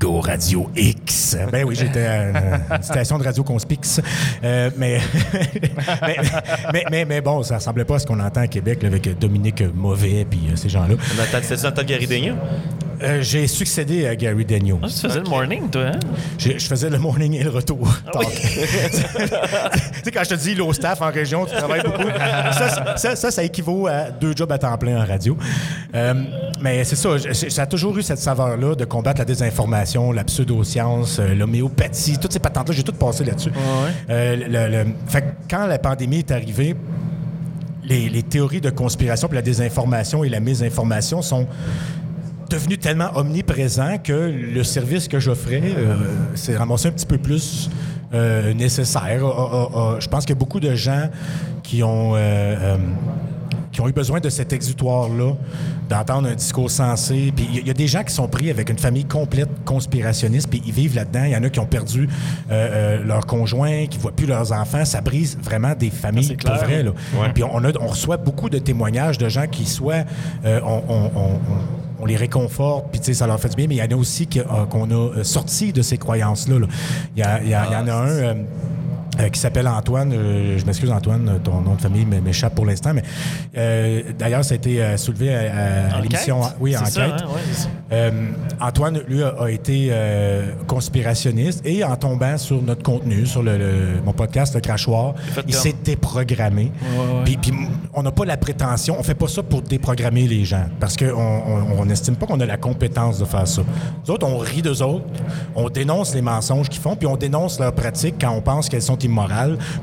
Go Radio X. Ben oui, j'étais à une station de Radio Conspix. Euh, mais, mais, mais, mais- mais bon, ça ressemblait pas à ce qu'on entend à Québec là, avec Dominique Mauvais puis euh, ces gens-là. C'était temps de Gary Daigneault? Euh, J'ai succédé à Gary Daniel. Ah, tu faisais le morning, toi, hein? Je, je faisais le morning et le retour. tu sais, quand je te dis low staff en région, tu travailles beaucoup. Ça, ça, ça, ça équivaut à deux jobs à temps plein en radio. Euh, mais c'est ça, ça a toujours eu cette saveur-là de combattre la désinformation, la pseudoscience, euh, l'homéopathie, toutes ces patentes-là, j'ai tout passé là-dessus. Euh, le- le- fait que quand la pandémie est arrivée, les, les théories de conspiration, puis la désinformation et la mésinformation sont devenu tellement omniprésent que le service que j'offrais euh, s'est ramassé un petit peu plus euh, nécessaire. Je pense qu'il y a beaucoup de gens qui ont, euh, euh, qui ont eu besoin de cet exutoire-là, d'entendre un discours sensé. Puis il y a- il y, a des gens qui sont pris avec une famille complète conspirationniste, puis ils vivent là-dedans. Il y en a qui ont perdu euh, euh, leur conjoint, qui ne voient plus leurs enfants. Ça brise vraiment des familles pour vrai. Là. Puis on, a- on reçoit beaucoup de témoignages de gens qui soit euh, on, on- on- on- les réconforte, puis tu sais, ça leur fait du bien, mais il y en a aussi euh, qu'on a euh, sorti de ces croyances-là. là. Il y, a- il y a- il y en a un. Euh, qui s'appelle Antoine. euh, je m'excuse, Antoine, ton nom de famille m'échappe pour l'instant, mais euh, d'ailleurs, ça a été soulevé à, à- l'émission. Oui, ça, enquête. hein? Ouais, ça. Antoine, lui, a, a été conspirationniste et en tombant sur notre contenu, sur le, le- mon podcast Le Crachoir, il s'est déprogrammé. ouais. Puis, on n'a pas la prétention, on fait pas ça pour déprogrammer les gens, parce qu'on on, on estime pas qu'on a la compétence de faire ça. Nous autres, on rit d'eux autres, on dénonce les mensonges qu'ils font, puis on dénonce leurs pratiques quand on pense qu'elles sont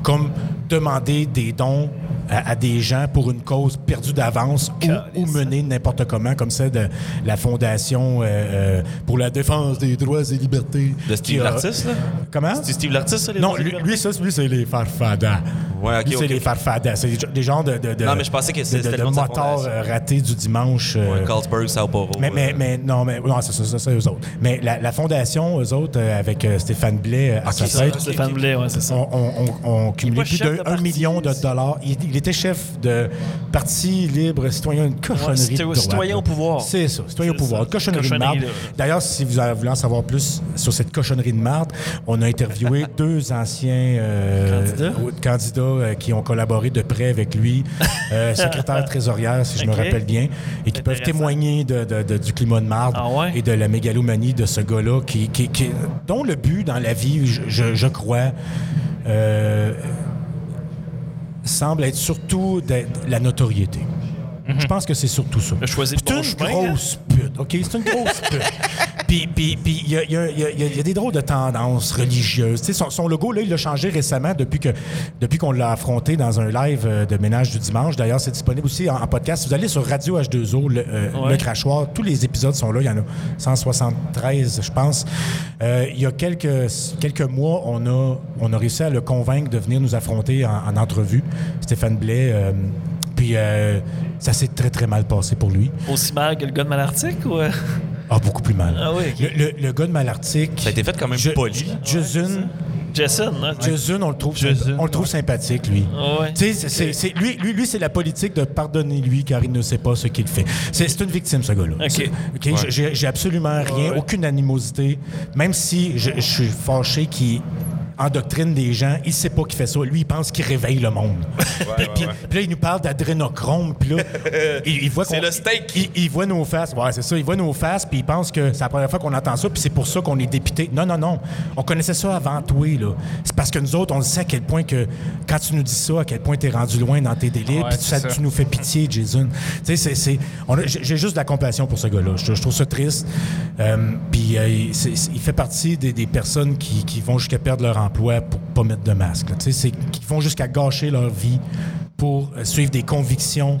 comme demander des dons à, à des gens pour une cause perdue d'avance ou, ou mener n'importe comment, comme celle de la Fondation euh, euh, pour la défense des droits et libertés. De Steve a- l'artiste, là? Comment? C'est Steve l'artiste, ça, les Non, lui, lui, ça, lui, c'est les farfadas. Ouais, ok, Lui, c'est les farfadas. C'est des, genres de, de, de- Non, mais je pensais que c'était de, le euh, ratés du dimanche. euh, Ouais, Carlsberg, Sao Paulo. mais, mais, mais non, mais non, c'est ça, ça, c'est eux autres. Mais la, la fondation, eux autres, avec euh, Stéphane Blais à sa Ça, tête, Stéphane Blais, ouais, c'est ça. on, on, on, on cumulé pas plus chef de de 1 parti, million de dollars. Il, il était chef de Parti libre citoyen, une cochonnerie de citoyen au pouvoir. C'est ça, citoyen au pouvoir. Une cochonnerie, cochonnerie, de marde. D'ailleurs, si vous voulez en savoir plus sur cette cochonnerie de marde, on a interviewé deux anciens euh, Candidats? euh, candidats, euh, qui ont collaboré de près avec lui, euh, secrétaire trésorière, si je me rappelle bien, et qui peuvent témoigner de, de- de- du climat de marde Ah ouais? et de la mégalomanie de ce gars-là, qui, qui- qui- dont le but dans la vie, je, je- je crois, euh, semble être surtout de- la notoriété. Je pense que c'est surtout ça. C'est bon une grosse pute, OK? C'est une grosse pute. Puis il y y y a- il y a des drôles de tendances religieuses. Son, son logo, là, il l'a changé récemment depuis que depuis qu'on l'a affronté dans un live euh, de ménage du dimanche. D'ailleurs, c'est disponible aussi en, en podcast. Vous allez sur Radio H2O, le, euh, Ouais. le crachoir. Tous les épisodes sont là. Il y en a 173, je pense. Euh, il y a quelques, quelques mois, on a, on a réussi à le convaincre de venir nous affronter en, en entrevue. Stéphane Blais. euh, puis ça s'est très, très mal passé pour lui. Aussi mal que le gars de Malartic ou? Ah, beaucoup plus mal. Ah oui, le, le- le gars de Malartic. Ça a été fait quand même Je- poli. Jason, Jason, hein? Jason, on le trouve, Jason, on le trouve sympathique, lui. Ah ouais. Tu sais, c'est- lui, lui, lui, c'est la politique de pardonner lui car il ne sait pas ce qu'il fait. C'est c'est une victime, ce gars-là. OK. C'est- OK, j'ai- J'ai absolument rien, Ouais. aucune animosité. Même si je, je suis fâché qu'il endoctrine des gens, il sait pas qu'il fait ça. Lui, il pense qu'il réveille le monde. puis, puis- puis là, il nous parle d'adrénochrome. Puis là, il, il voit C'est qu'on- le steak. Il, il voit nos faces. Ouais, c'est ça. Il voit nos faces, puis il pense que c'est la première fois qu'on entend ça, puis c'est pour ça qu'on est dépité. Non, non, non. On connaissait ça avant toi, là. C'est parce que nous autres, on sait à quel point que, quand tu nous dis ça, à quel point tu es rendu loin dans tes délires, puis tu, tu nous fais pitié, Jason. Tu sais, c'est- J'ai juste de la compassion pour ce gars-là. Je, je trouve ça triste. Euh, puis euh, il, fait partie des, des personnes qui, qui vont jusqu'à perdre leur emploi pour pas mettre de masque. c'est qui vont jusqu'à gâcher leur vie pour euh, suivre des convictions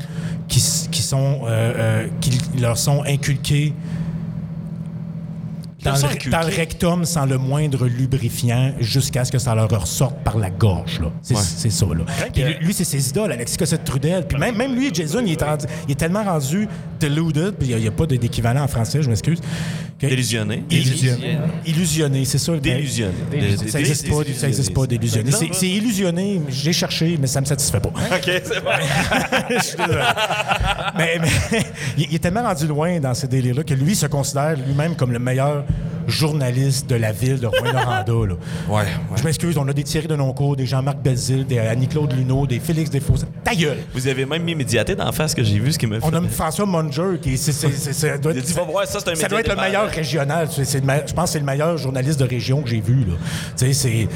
qui, qui sont euh, euh, qui leur sont inculquées dans le, inculquées? dans le rectum sans le moindre lubrifiant jusqu'à ce que ça leur ressorte par la gorge. là. C'est Ouais. c'est ça. Là. Puis lui, lui, c'est ses idoles, Alexis Cossette-Trudel. Puis même, même lui, Jason, il est, rendu- il est tellement rendu deluded, puis il n'y a, pas d'équivalent en français, je m'excuse. Délusionné. Illusionné. Illusionné, c'est ça. Délusionné. Ça n'existe pas, ça existe pas, d'illusionné. Non, C'est illusionné, j'ai cherché, mais ça me satisfait pas. OK, c'est bon. Je suis désolé. mais, mais il, il est tellement rendu loin dans ces délires-là que lui se considère lui-même comme le meilleur journaliste de la ville de Rouen-Noranda. là. Ouais, ouais. Je m'excuse, on a des Thierry Denoncourt, des Jean-Marc Belzile, des Annie-Claude Lino, des Félix Desfossés. Ta gueule! Vous avez même mis médiaté d'en face que j'ai vu ce qui me fait. On a mis François Munger, qui c'est, c'est- c'est- ça doit être, voir, ça, c'est un ça doit être le meilleur régional. C'est- c'est le me- je pense que c'est le meilleur journaliste de région que j'ai vu. Là. Tu sais, c'est,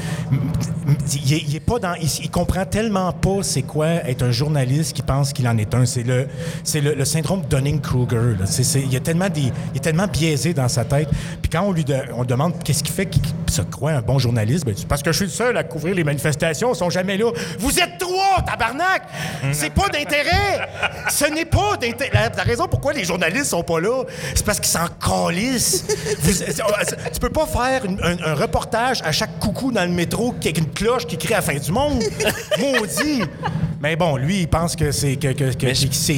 il, est- il est pas dans, il, il comprend tellement pas c'est quoi être un journaliste qui pense qu'il en est un. C'est le, c'est le, le syndrome Dunning-Kruger. là. C'est- c'est- il, est tellement des- il est tellement biaisé dans sa tête. Puis quand on on demande qu'est-ce qui fait qu'il se croit un bon journaliste, ben, parce que je suis le seul à couvrir les manifestations. Ils sont jamais là. Vous êtes trois, tabarnak! C'est pas d'intérêt! Ce n'est pas d'intérêt. La, raison pourquoi les journalistes sont pas là, c'est parce qu'ils s'en calissent. Vous- tu peux pas faire un reportage à chaque coucou dans le métro avec une cloche qui crie à la fin du monde. Maudit! Mais bon, lui, il pense que c'est que, que- que-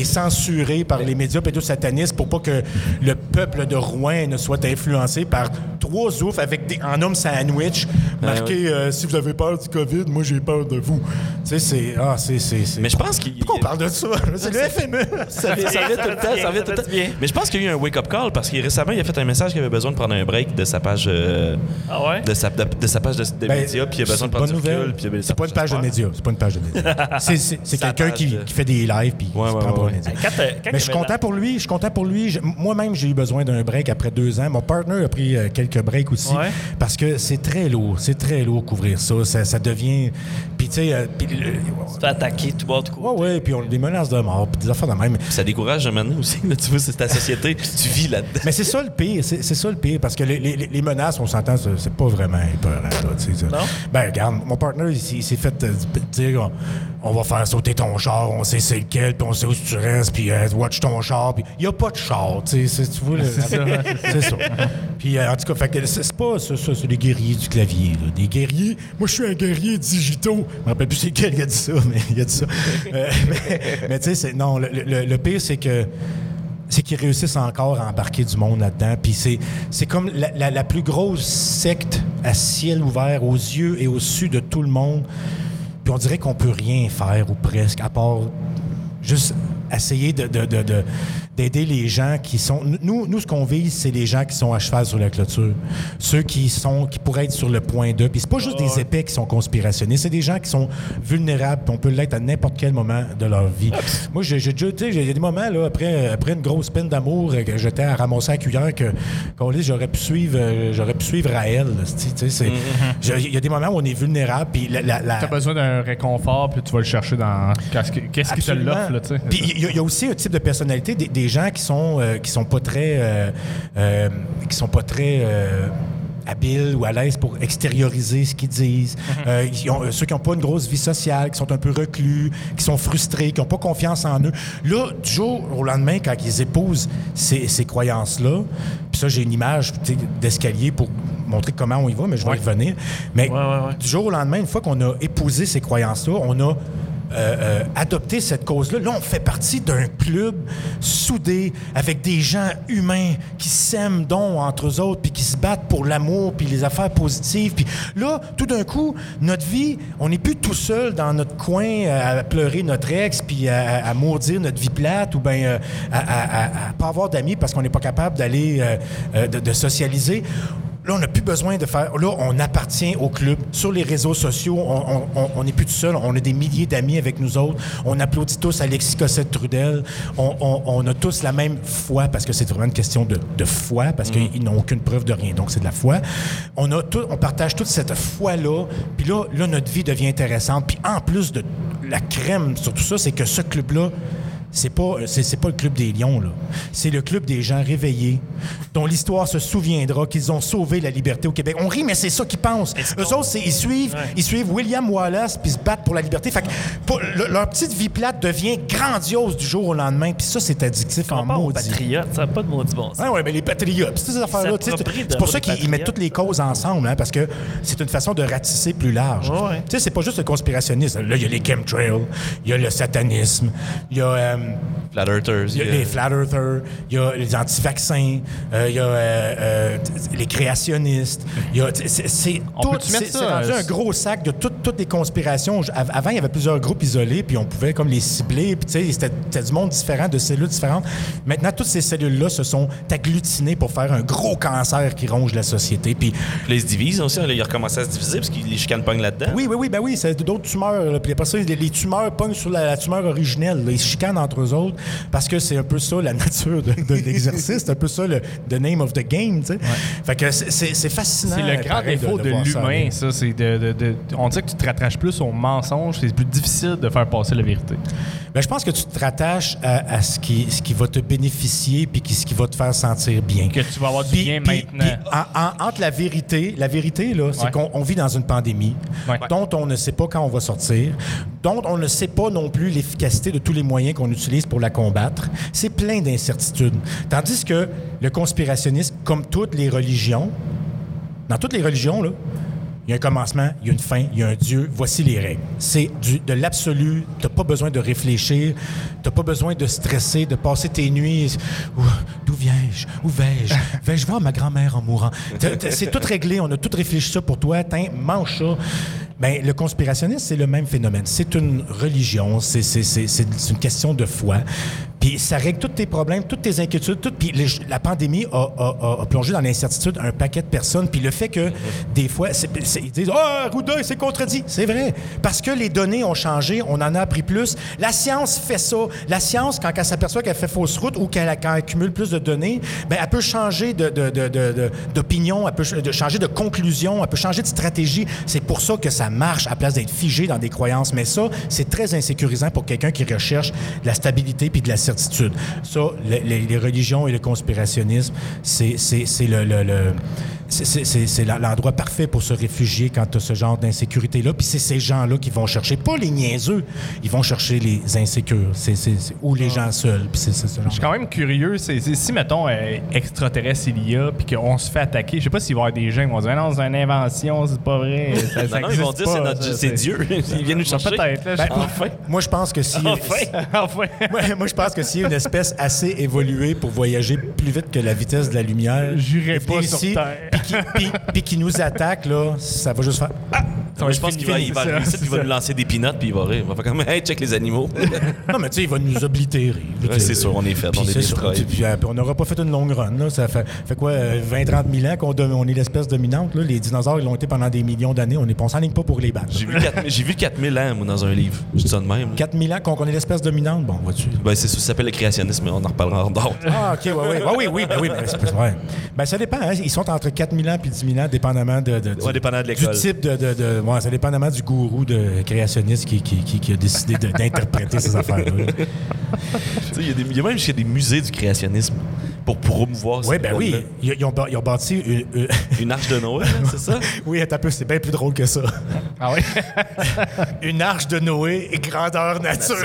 censuré par les médias pédosatanistes pour pas que le peuple de Rouen ne soit influencé par trois oufs avec des, en homme sandwich marqué euh, si vous avez peur du COVID, moi j'ai peur de vous. Tu sais, c'est ah, c'est c'est c'est- Mais je pense qu'il. Pourquoi on parle de ça? C'est le FME. Ça revient, ça revient tout le temps, ça revient tout le temps. bien. Mais je pense qu'il y a eu un wake-up call parce qu'il récemment, il a fait un message qu'il avait besoin de prendre un break de sa page, euh, Ah ouais? de, sa, de, de sa page de, de Ben, médias, puis il a besoin de prendre du recul. C'est pas une page de médias. C'est pas une page de médias. C'est- quelqu'un qui, de- qui fait des lives puis Ouais, ouais, pour. Quand, quand Mais je suis content pour lui. Je suis content pour lui. Moi-même, j'ai eu besoin d'un break après deux ans. Mon partner a pris euh, quelques breaks aussi. Ouais. Parce que c'est très lourd. C'est très lourd couvrir ça. Ça, ça devient. Puis, tu sais. euh, Tu te fais attaquer tout bas, tout coup. Ouais, ouais. Puis on a des menaces de mort. Puis des affaires de même. Ça décourage de mener aussi. là, tu vois, c'est ta société, puis tu vis là-dedans. Mais c'est ça le pire, c'est ça le pire, parce que les, les- les menaces, on s'entend, c'est pas vraiment épeurant. Là, tu sais, ça. Non? Ben, regarde, mon partner, il, s'est- il s'est fait euh, dire on, on va faire sauter ton char, on sait c'est lequel, puis on sait où tu restes, puis euh, watch ton char, puis il y a pas de char, tu sais, c'est- tu vois, c'est ça. Puis euh, en tout cas, c'est pas ça, ça, c'est des guerriers du clavier, là. des guerriers. Moi, je suis un guerrier digitaux. Je me rappelle plus c'est quel qui a dit ça, mais il a dit ça. Euh, mais mais tu sais, non, le, le- le pire, c'est que c'est qu'ils réussissent encore à embarquer du monde là-dedans. Puis c'est, c'est comme la, la- la plus grosse secte à ciel ouvert, aux yeux et au su de tout le monde. On dirait qu'on peut rien faire, ou presque, à part juste essayer de- d'aider les gens qui sont... Nous, nous ce qu'on vise, c'est les gens qui sont à cheval sur la clôture. Ceux qui sont qui pourraient être sur le point d'eux. Puis c'est pas juste des épais qui sont conspirationnistes, c'est des gens qui sont vulnérables, puis on peut l'être à n'importe quel moment de leur vie. Moi, j'ai déjà... Tu sais, il y a des moments, là, après, après une grosse peine d'amour, euh, que j'étais à ramasser la cuillère, que, qu'on dit, j'aurais pu suivre, euh, j'aurais pu suivre Raël. tu sais, je- Il y a des moments où on est vulnérable, puis la- la- la- T'as besoin d'un réconfort, puis tu vas le chercher dans. Qu'est-ce que- qu'est-ce qui te l'offre, là, tu sais? Puis il y, a- il y a aussi un type de personnalité, des, des gens qui sont euh, qui sont pas très euh, euh, qui sont pas très habiles ou à l'aise pour extérioriser ce qu'ils disent. Euh, ils ont- euh, ceux qui n'ont pas une grosse vie sociale, qui sont un peu reclus, qui sont frustrés, qui n'ont pas confiance en eux. Là, du jour au lendemain, quand ils épousent ces, ces croyances-là, puis ça, j'ai une image d'escalier pour montrer comment on y va, mais je vais y revenir. Mais Ouais, ouais, ouais. du jour au lendemain, une fois qu'on a épousé ces croyances-là, on a euh, euh, adopté cette cause-là. Là, on fait partie d'un club soudé avec des gens humains qui s'aiment donc entre eux autres, puis qui se battent pour l'amour, puis les affaires positives. Puis là, tout d'un coup, notre vie, on n'est plus tout seul dans notre coin euh, à pleurer notre ex, puis à, à maudire notre vie plate, ou bien à, à- pas avoir d'amis parce qu'on n'est pas capable d'aller de socialiser. Là, on n'a plus besoin de faire. Là, on appartient au club. Sur les réseaux sociaux, on- n'est plus tout seul. On a des milliers d'amis avec nous autres. On applaudit tous Alexis Cossette-Trudel. On, on- on a tous la même foi, parce que c'est vraiment une question de, de foi, parce qu'ils n'ont aucune preuve de rien. Donc, c'est de la foi. On, a tout, on partage toute cette foi-là. Puis là, là, notre vie devient intéressante. Puis en plus de la crème sur tout ça, c'est que ce club-là, c'est pas, c'est, c'est pas le club des lions, là. C'est le club des gens réveillés, dont l'histoire se souviendra qu'ils ont sauvé la liberté au Québec. On rit, mais c'est ça qu'ils pensent. Eux autres, c'est, ils, suivent, Ouais. ils suivent William Wallace puis se battent pour la liberté. Fait que pour- le- leur petite vie plate devient grandiose du jour au lendemain. Puis ça, c'est addictif en maudit. patriotes, ça n'a pas de maudit bon sens. Ah ouais, mais les patriotes, ces affaires-là, c'est pour ça qu'ils mettent toutes les causes ensemble, hein, parce que c'est une façon de ratisser plus large. Ouais. Tu sais, c'est pas juste le conspirationnisme. Là, il y a les chemtrails, il y a le satanisme, il y a... euh, Flat Earthers. il y a les flat earthers, il y a les anti-vaccins, euh, il y a euh, euh, les créationnistes. Il y a, c'est, c'est On tout, c'est, ça, c'est rendu euh, un gros sac de toutes- toutes les conspirations. Avant, il y avait plusieurs groupes isolés, puis on pouvait comme les cibler, puis tu sais, c'était, c'était du monde différent, de cellules différentes. Maintenant, toutes ces cellules-là se sont agglutinées pour faire un gros cancer qui ronge la société. Puis Puis là, ils se divisent aussi. Là, ils recommencent à se diviser parce qu'ils les chicanes pognent là-dedans. oui, oui, oui, ben oui, c'est d'autres tumeurs. là. Puis après ça, les, les tumeurs pognent sur la, la tumeur originelle. là. Ils se chicanent entre eux autres parce que c'est un peu ça la nature de, de l'exercice. c'est un peu ça le the name of the game, tu sais. Fait que c'est- fascinant. C'est le grand pareil, défaut de, ça l'humain, ça. C'est de, de- de- on dirait que tu te rattaches plus au mensonge. C'est plus difficile de faire passer la vérité. Ben, je pense que tu te rattaches à, à ce, qui, ce qui va te bénéficier puis qui, ce qui va te faire sentir bien. Que tu vas avoir du Puis- bien puis- maintenant. puis en- en- entre la vérité, la vérité, là, c'est Ouais. qu'on on vit dans une pandémie Ouais. dont on ne sait pas quand on va sortir, dont on ne sait pas non plus l'efficacité de tous les moyens qu'on utilise pour la combattre. C'est plein d'incertitudes. Tandis que le conspirationnisme, comme toutes les religions, dans toutes les religions, là, Il y a un commencement, il y a une fin, il y a un Dieu. Voici les règles. C'est de l'absolu. Tu n'as pas besoin de réfléchir. Tu n'as pas besoin de stresser, de passer tes nuits. D'où viens-je? Où vais-je? Vais-je voir ma grand-mère en mourant? C'est tout réglé. On a tout réfléchi ça pour toi. Mange ça. Ben, le conspirationnisme, c'est le même phénomène. C'est une religion, c'est une question de foi. Puis ça règle tous tes problèmes, toutes tes inquiétudes. Tout, puis la pandémie a, plongé dans l'incertitude un paquet de personnes. Puis le fait que des fois, c'est- c'est- ils disent Ah, Arruda, il s'est contredit. C'est vrai. Parce que les données ont changé, on en a appris plus. La science fait ça. La science, quand elle s'aperçoit qu'elle fait fausse route ou qu'elle accumule plus de données, ben, elle peut changer de- de- d'opinion, elle peut changer de conclusion, elle peut changer de stratégie. C'est pour ça que ça marche à place d'être figé dans des croyances. Mais ça, c'est très insécurisant pour quelqu'un qui recherche de la stabilité puis de la certitude. Ça, le- les, les religions et le conspirationnisme, c'est c'est- c'est le, le- le- c'est- l'endroit parfait pour se réfugier quand tu as ce genre d'insécurité-là. Puis c'est ces gens-là qui vont chercher, pas les niaiseux, ils vont chercher les insécures c'est, c'est- c'est- ou les gens seuls. Puis c'est c'est ce genre Je suis quand même curieux. C'est, si, mettons, euh, extraterrestre il y a, puis qu'on se fait attaquer, je sais pas s'il va y avoir des gens qui vont dire non, c'est une invention, c'est pas vrai. Ça, ça Non, non, ils vont existe dire c'est notre- Dieu. Ils viennent nous chercher. Peut-être, Ben. Enfin. Moi, je pense que si. Enfin. Enfin. moi, moi, je pense que s'il y a une espèce assez évoluée pour voyager plus vite que la vitesse de la lumière, J'irai pas sur Terre. puis qui, puis- puis qui nous attaque, là, ça va juste faire. Ah! Je pense qu'il va, fini. il va ça, arriver ici, c'est puis il va ça. nous lancer des peanuts, puis il va rire. Il va faire comme Hey, check les animaux. Non, mais tu sais, il va nous oblitérer. Ouais, c'est sûr, on est fait, Puis on est des sûr, puis, euh, puis on n'aura pas fait une longue run. Là. Ça fait, fait quoi, 20-30 000 ans qu'on on est l'espèce dominante. Là. Les dinosaures, ils l'ont été pendant des millions d'années. On ne s'enligne pas pour les battre. J'ai vu, 4000 j'ai vu 4000 ans, moi, dans un livre. Je dis ça de même. 4 000 ans qu'on est l'espèce dominante? Bon, vois-tu. Ben, c'est ça s'appelle le créationnisme, mais on en reparlera en dehors. Ah, OK, ouais, ouais. Ah oui, oui, ben oui. Ben, c'est ouais. Ben, ça dépend. hein. Ils sont entre 4 000 ans et 10 000 ans, dépendamment de, de- du, Ouais, dépendant de du type de. de, de- ouais, ça dépendamment du gourou de créationniste qui, qui, qui- qui a décidé d'interpréter ces affaires-là. Il y, y a même jusqu'à des musées du créationnisme pour promouvoir Oui, ben oui. Ils, ils ont, ils ont bâti une. une- Une arche de Noé, c'est ça? oui, attends un peu, c'est bien plus drôle que ça. Ah oui? Une arche de Noé et grandeur nature.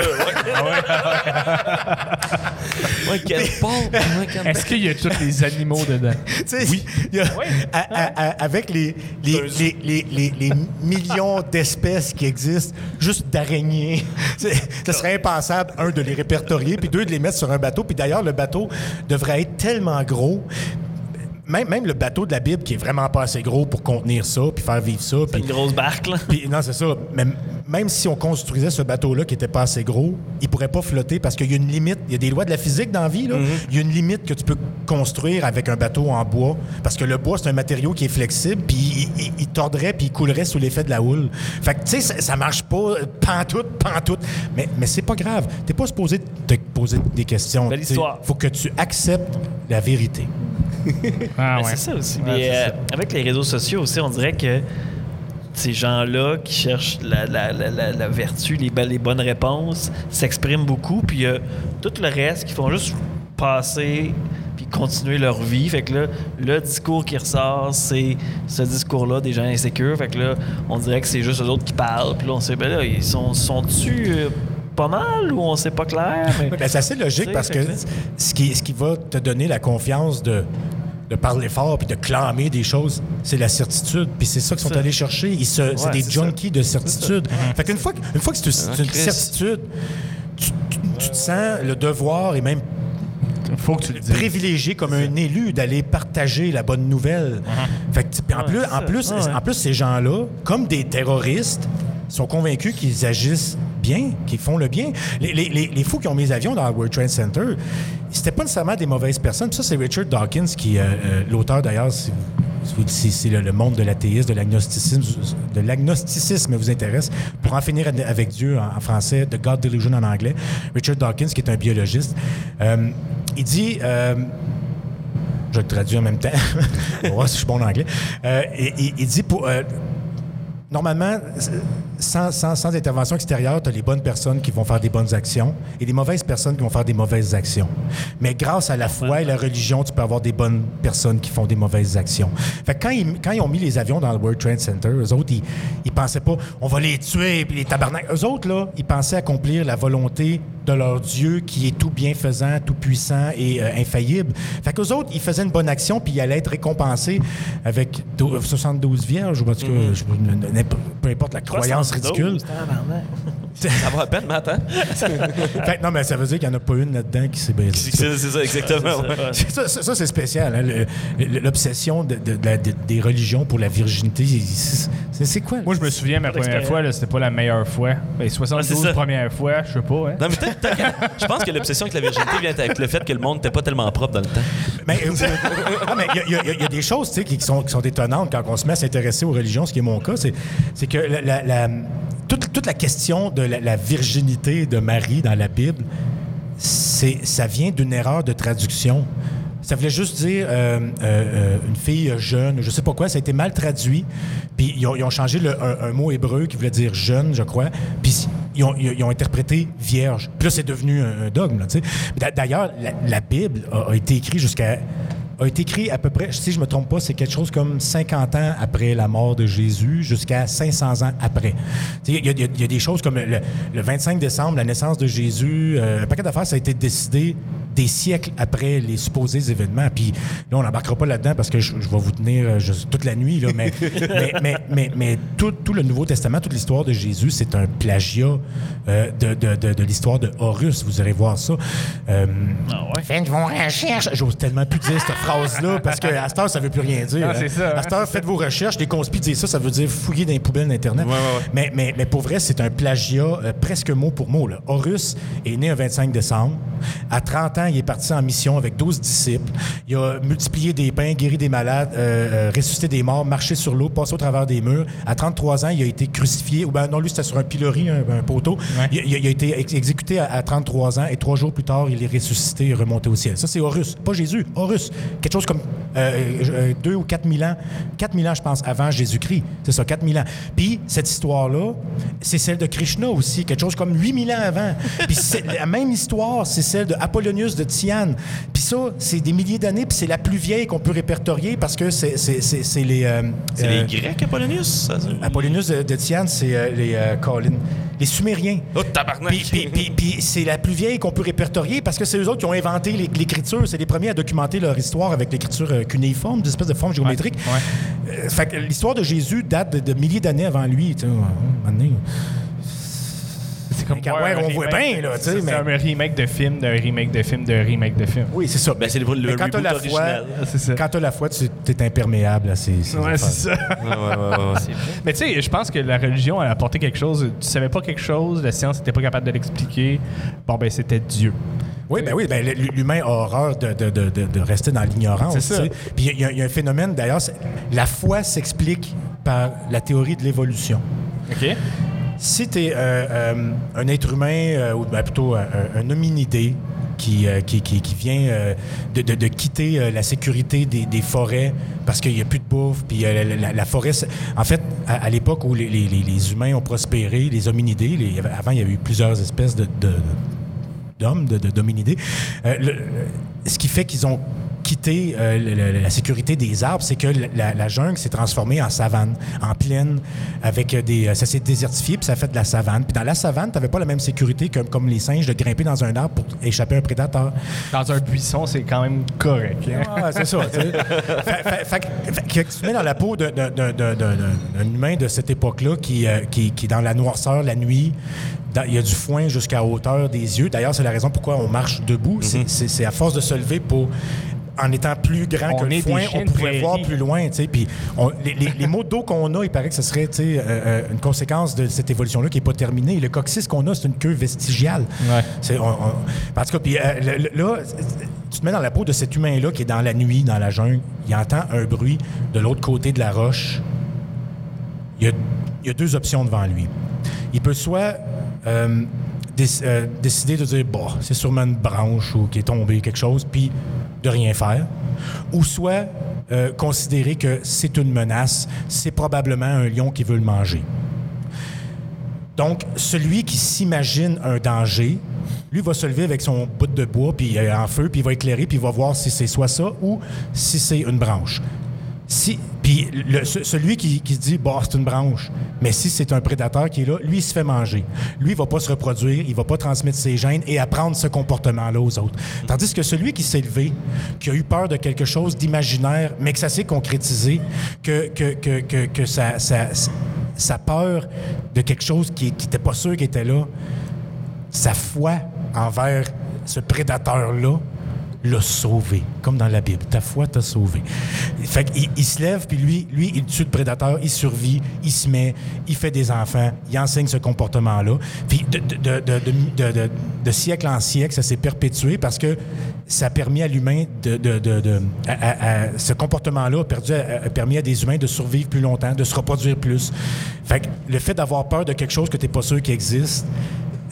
Ouais, quel pont! Est-ce qu'il y a tous les animaux dedans? Y a- à- avec les, les, les, les, les- les millions d'espèces qui existent, juste d'araignées, ce serait impensable, un, de les répertorier, puis deux, de les mettre sur un bateau. Puis d'ailleurs, le bateau devrait être tellement gros. Même, même le bateau de la Bible qui est vraiment pas assez gros pour contenir ça, puis faire vivre ça. Puis, une grosse barque, là. puis- non, c'est ça. Mais même si on construisait ce bateau-là qui était pas assez gros, il pourrait pas flotter parce qu'il y a une limite. Il y a des lois de la physique dans la vie. là. Il y a une limite que tu peux construire avec un bateau en bois. Parce que le bois, c'est un matériau qui est flexible, puis il, il- il tordrait, puis il coulerait sous l'effet de la houle. Fait que, tu sais, ça, ça marche pas pantoute, pantoute. Mais, mais c'est pas grave. T'es pas supposé te poser des questions. Belle histoire. Faut que tu acceptes la vérité. Ah ouais. C'est ça aussi. Ouais, Mais c'est euh, ça. avec les réseaux sociaux aussi, on dirait que ces gens-là qui cherchent la, la- la- la- la vertu, les, les bonnes réponses, s'expriment beaucoup. Puis il y a tout le reste qui font juste passer puis continuer leur vie. Fait que là, le discours qui ressort, c'est ce discours-là des gens insécures. Fait que là, on dirait que c'est juste eux autres qui parlent. Puis là, on sait, ben là, ils sont, sont-tu euh, pas mal ou on sait pas clair? Mais... Ben, c'est assez logique parce que ce qui, ce qui va te donner la confiance de, de parler fort puis de clamer des choses, c'est la certitude. Puis c'est ça qu'ils sont allés chercher. Ils se- c'est des ça. junkies de certitude. Fait qu'une fois, que- une fois que c'est une Christ. certitude, tu, tu- tu te sens le devoir et même Faut que tu le privilégié comme un élu d'aller partager la bonne nouvelle. Fait que, en Ouais, plus, en plus, en plus, ces gens-là, comme des terroristes, sont convaincus qu'ils agissent bien, qu'ils font le bien. Les, fous qui ont mis les avions dans le World Trade Center, c'était pas nécessairement des mauvaises personnes. Ça, c'est Richard Dawkins, qui, euh, euh, l'auteur d'ailleurs, si, le, monde de l'athéisme, de l'agnosticisme, de l'agnosticisme vous intéresse, pour en finir avec Dieu en, français, The God Delusion en anglais, Richard Dawkins, qui est un biologiste, euh, il dit. je le traduis en même temps. On je suis bon en anglais. Il, dit normalement, sans, sans, sans intervention extérieure, tu as les bonnes personnes qui vont faire des bonnes actions et les mauvaises personnes qui vont faire des mauvaises actions. Mais grâce à la foi et la religion, tu peux avoir des bonnes personnes qui font des mauvaises actions. Fait que quand ils, quand ils ont mis les avions dans le World Trade Center, eux autres, ils, ils pensaient pas, on va les tuer, puis les tabarnak. Eux autres, là, ils pensaient accomplir la volonté de leur Dieu qui est tout bienfaisant, tout puissant et euh, infaillible. Fait qu'eux autres, ils faisaient une bonne action, puis ils allaient être récompensés avec dou- 72 vierges, ou en tout cas, je- n'importe- peu importe la croyance 72, ridicule. Ça va à peine, Matt, hein? Fait non, mais ça veut dire qu'il n'y en a pas une là-dedans qui s'est baisée. C'est ça, exactement. Ça, ça, ça, c'est spécial. hein, L'obsession de- de- de la- de- des religions pour la virginité, c'est- quoi? Moi, je me souviens, ma première fois, là, c'était pas la meilleure fois. Ben, 72 Ouais, c'est ça. première fois, je sais pas. Hein. Non, mais je pense que l'obsession avec la virginité vient avec le fait que le monde n'était pas tellement propre dans le temps. Mais mais il y a- y, y des choses tu sais, qui, sont, qui sont étonnantes quand on se met à s'intéresser aux religions, ce qui est mon cas, c'est c'est que la, la- la- toute, la question de la, virginité de Marie dans la Bible, ça vient d'une erreur de traduction. Ça voulait juste dire euh, euh, euh, une fille jeune, je sais pas quoi, ça a été mal traduit. Puis ils ont, changé un, mot hébreu qui voulait dire jeune, je crois. Puis ils ont, interprété vierge. Puis là, c'est devenu un, dogme. là, D'ailleurs, la, Bible a été écrite jusqu'à a été écrit à peu près, si je me trompe pas, c'est quelque chose comme 50 ans après la mort de Jésus jusqu'à 500 ans après. Il y, y y a des choses comme le, le 25 décembre, la naissance de Jésus, euh, un paquet d'affaires, ça a été décidé des siècles après les supposés événements. Puis là, on n'embarquera pas là-dedans parce que je, je vais vous tenir euh, je- toute la nuit, là, mais, mais, mais, mais, mais tout, tout le Nouveau Testament, toute l'histoire de Jésus, c'est un plagiat euh, de, de, de, de l'histoire de Horus. Vous irez voir ça. Euh, Ah ouais. Faites vos recherches. J'ose tellement plus dire cette phrase-là parce qu'à cette heure, ça veut plus rien dire. Ah, hein. c'est ça, À cette heure, faites vos recherches. Les conspis disent ça, ça veut dire fouiller dans les poubelles d'Internet. Mais, mais, mais pour vrai, c'est un plagiat euh, presque mot pour mot. Là. Horus est né un 25 décembre. À 30 ans, il est parti en mission avec 12 disciples. Il a multiplié des pains, guéri des malades, euh, euh, ressuscité des morts, marché sur l'eau, passé au travers des murs. À 33 ans, il a été crucifié. Ou ben non, lui, c'était sur un pilori, un, un poteau. Il, il a- il a été ex- exécuté à, à 33 ans et trois jours plus tard, il est ressuscité et remonté au ciel. Ça, c'est Horus. Pas Jésus, Horus. Quelque chose comme euh, euh, deux ou quatre mille ans. Quatre mille ans, je pense, avant Jésus-Christ. C'est ça, quatre mille ans. Puis, cette histoire-là, c'est celle de Krishna aussi. Quelque chose comme 8000 ans avant. Puis, c'est la même histoire, c'est celle de Apollonius de Tyane. Puis ça, c'est des milliers d'années, puis c'est la plus vieille qu'on peut répertorier parce que c'est c'est- c'est- les... euh, C'est euh, les Grecs, Apollonius? ça? Apollonius de, de Tyane, c'est euh, les euh, Colin, les Sumériens. Oh, tabarnak! Puis, c'est la plus vieille qu'on peut répertorier parce que c'est eux autres qui ont inventé l'é- l'écriture. C'est les premiers à documenter leur histoire avec l'écriture euh, cunéiforme, des espèces de formes géométriques. Euh, fait que l'histoire de Jésus date de, de milliers d'années avant lui. tu. C'est comme Ouais, on voit remake- bien, là, tu sais, c'est mais- un remake de film, d'un remake de film, d'un remake de film. Oui, c'est ça. Ben, c'est le- le quand reboot la foi, original. Ça. quand t'as la foi, tu es imperméable à ces, ces Ouais, c'est ça. Ouais, ouais, ouais, ouais. Mais tu sais, je pense que la religion a apporté quelque chose. Tu savais pas quelque chose, la science n'était pas capable de l'expliquer. Bon, ben, c'était Dieu. Oui, ben oui, ben, l'humain a horreur de, de- de- de- rester dans l'ignorance. C'est ça. Puis il y, a- il y a un phénomène, d'ailleurs, la foi s'explique par la théorie de l'évolution. OK? Si tu es un être humain, euh, ou ben, plutôt un, un- hominidé, qui, euh, qui, qui- qui vient euh, de, de- de quitter euh, la sécurité des, des forêts parce qu'il n'y a plus de bouffe. Puis euh, la, la- la forêt, en fait, à, à l'époque où les, les- les- les humains ont prospéré, les hominidés, les- avant il y avait eu plusieurs espèces de, de- d'hommes, de, de dominidés. Euh, ce qui fait qu'ils ont quitté euh, le- le- la sécurité des arbres, c'est que la, la jungle s'est transformée en savane, en plaine, avec des... euh, Ça s'est désertifié, puis ça a fait de la savane. Puis dans la savane, tu n'avais pas la même sécurité que, comme les singes de grimper dans un arbre pour échapper à un prédateur. Dans un buisson, c'est quand même correct. hein? Ah, c'est ça. fait, fait- fait que- tu mets dans la peau d'un- humain de cette époque-là qui, euh, qui, qui est dans la noirceur la nuit. Il y a du foin jusqu'à hauteur des yeux. D'ailleurs, c'est la raison pourquoi on marche debout. C'est- c'est à force de se lever pour. En étant plus grand On que le foin, on pourrait voir plus loin. Puis les, les- les mots d'eau qu'on a, il paraît que ce serait euh, euh, une conséquence de cette évolution-là qui n'est pas terminée. Le coccyx qu'on a, c'est une queue vestigiale. Ouais. On- on- en tout cas, puis, euh, là, tu te mets dans la peau de cet humain-là qui est dans la nuit, dans la jungle. Il entend un bruit de l'autre côté de la roche. Il y a, il y a deux options devant lui. Il peut soit déc- euh, décider de dire, bah, c'est sûrement une branche ou qui est tombée, quelque chose, puis de rien faire. Ou soit euh, considérer que c'est une menace, c'est probablement un lion qui veut le manger. Donc, celui qui s'imagine un danger, lui va se lever avec son bout de bois puis euh, en feu, puis il va éclairer, puis il va voir si c'est soit ça ou si c'est une branche. Si, puis celui qui, qui dit, bah, c'est une branche, mais si c'est un prédateur qui est là, lui, il se fait manger. Lui, il va pas se reproduire, il va pas transmettre ses gènes et apprendre ce comportement-là aux autres. Tandis que celui qui s'est levé, qui a eu peur de quelque chose d'imaginaire, mais que ça s'est concrétisé, que, que, que, que, sa peur de quelque chose qui n'était pas sûr qu'il était là, sa foi envers ce prédateur-là l'a sauvé, comme dans la Bible. Ta foi t'a sauvé. Fait qu'il il se lève, puis lui, lui, il tue le prédateur, il survit, il se met, il fait des enfants, il enseigne ce comportement-là. Puis de, de, de, de, siècle en siècle, ça s'est perpétué parce que ça a permis à l'humain de... de, à- à- à- ce comportement-là a permis à des humains de survivre plus longtemps, de se reproduire plus. Fait que le fait d'avoir peur de quelque chose que tu n'es pas sûr qu'il existe,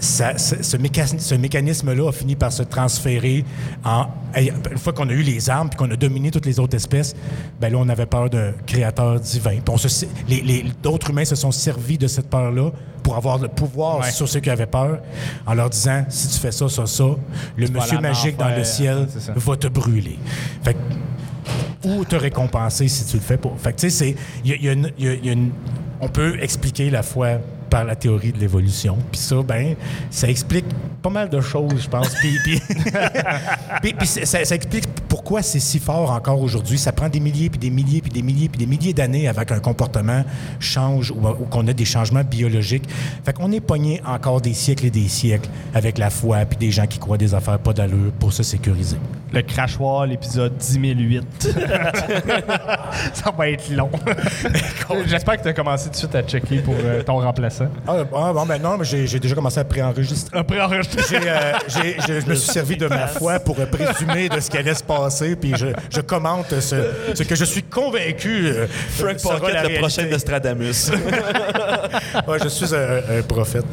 ça- ce, ce méca- ce mécanisme-là a fini par se transférer en. Une fois qu'on a eu les armes puis qu'on a dominé toutes les autres espèces, ben là, on avait peur d'un créateur divin. Puis on se- les, les- d'autres humains se sont servis de cette peur-là pour avoir le pouvoir Ouais. sur ceux qui avaient peur en leur disant si tu fais ça, ça, ça, le monsieur magique dans le ciel va te brûler. Fait que ou te récompenser si tu le fais pas? Fait que, tu sais, c'est. il y a- il y a une- il y a- il y a une- on peut expliquer la foi par la théorie de l'évolution. Puis ça, ben, ça explique pas mal de choses, je pense. Puis, puis- puis- puis c'est- ça, ça explique pourquoi c'est si fort encore aujourd'hui. Ça prend des milliers, puis des milliers, puis des milliers, puis des milliers d'années avec un comportement change ou, ou qu'on a des changements biologiques. Fait qu'on est pogné encore des siècles et des siècles avec la foi, puis des gens qui croient des affaires pas d'allure pour se sécuriser. Le crachoir, l'épisode 10008. ça va être long. J'espère que tu as commencé tout de suite à checker pour euh, ton remplaçant. Ah, ah, bon, ben non, mais j'ai déjà commencé à préenregistrer. J'ai, euh, je, me suis servi de ma foi pour présumer de ce qui allait se passer, puis je, je commente ce, ce que je suis convaincu. euh, Frank Pocket, la le prochain réalité. Nostradamus. Ouais, je suis un, un prophète.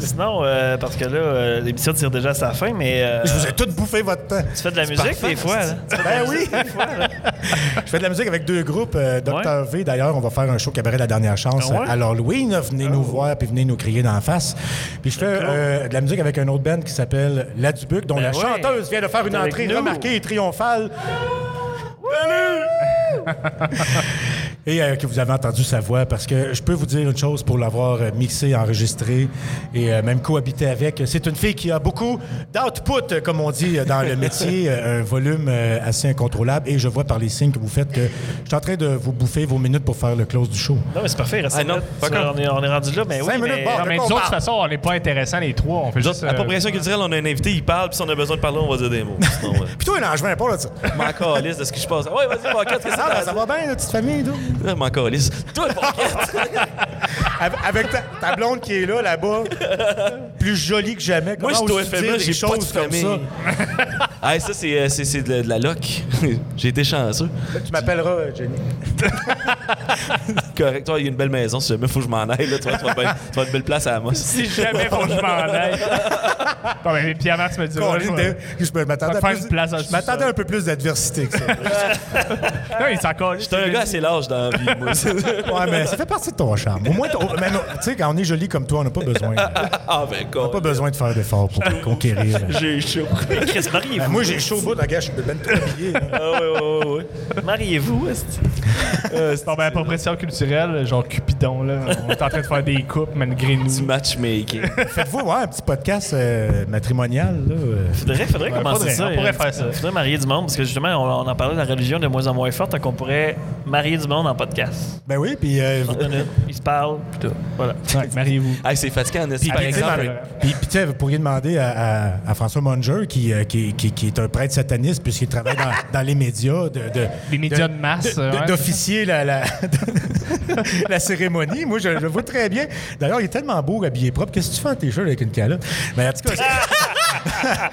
Sinon, euh, parce que là, euh, l'émission tire déjà à sa fin, mais euh, Je vous ai tout bouffé votre temps. tu fais de la musique des fois. Là. Tu fais de la Ben oui! fois, là. Je fais de la musique avec deux groupes. Euh, Dr. V, d'ailleurs, on va faire un show cabaret La Dernière Chance Ah ouais? à l'Halloween. Venez nous voir puis venez nous crier d'en face. Puis je fais euh, de la musique avec un autre band qui s'appelle La Dubuc, dont Ben la ouais. chanteuse vient de faire une entrée nous. remarquée et triomphale. Et euh, que vous avez entendu sa voix, parce que je peux vous dire une chose pour l'avoir euh, mixé, enregistré et euh, même cohabité avec. C'est une fille qui a beaucoup d'output, comme on dit dans le métier, un volume euh, assez incontrôlable. Et je vois par les signes que vous faites que je suis en train de vous bouffer vos minutes pour faire le close du show. Non, mais c'est parfait. il reste Ah, non, minutes. pas on, est, on est rendu là, mais oui. Cinq minutes, mais- bon. Non, mais de quoi nous on autres, de toute parle? façon, on n'est pas intéressants les trois. On fait juste. euh, Appropriation culturelle, on a un invité, il parle, puis si on a besoin de parler, on va dire des mots. Sinon, ouais. Puis toi, non, je viens pas là, ça. M'en calisse de ce qui se passe. Ouais, vas-y, qu'est-ce que Ah, ben, c'est? ça va bien, la petite famille, toi? Je m'en calisse. Toi! Avec- Avec ta, ta blonde qui est là, là-bas, plus jolie que jamais. Moi, je suis au des j'ai pas de famille. ça? hey, ça, c'est, euh, c'est, c'est de, de la loc. J'ai été chanceux. Tu m'appelleras, euh, Jenny. Correct. Toi, il y a une belle maison. Si jamais il faut que je m'en aille, là, tu vas, tu vas, bien- tu vas avoir une belle place à Amos. Si jamais faut que je m'en aille. Bon, ben, Pierre-Marc me dit. Colin, ouais, je de- je me- m'attendais plus- un peu plus d'adversité que ça. Non, il s'en colle. J'étais un gars assez large dans la vie, moi. ouais, mais ça fait partie de ton charme. Au moins, mais tu sais, quand on est joli comme toi, on n'a pas besoin. On n'a ah, ben, quoi. pas besoin de faire d'efforts pour conquérir. J'ai chaud. Chris, Ben, mariez-vous. moi, j'ai chaud au bout, la gars, je suis ben trop habillé. Ah, ouais, ouais, ouais. Mariez-vous, est-ce c'est ben, appropriation culturelle, genre Cupidon, là. On est en train de faire des coupes malgré nous. Du matchmaking. Faites-vous ouais, un petit podcast euh, matrimonial, là. Faudrait, faudrait commencer faudrait, ça. on pourrait euh, faire ça. Faudrait marier du monde, parce que justement, on, on en parlait de la religion de moins en moins forte, donc on pourrait marier du monde en podcast. Ben oui, puis... euh, 30 minutes, ils se parlent, puis tout. Voilà. Ouais, mariez-vous. Hey, c'est fatigant, en par Puis, tu sais, exemple. Puis, tu sais, vous pourriez demander à, à- à François Munger, qui, euh, qui, qui- qui est un prêtre sataniste, puisqu'il travaille dans, dans les médias, de, de- Les médias de masse, de- de- ouais. d'officier la, la, la cérémonie. Moi, je, le vois très bien. D'ailleurs, il est tellement beau, habillé propre. Qu'est-ce que tu fais en t-shirt avec une calotte? Mais en tout cas,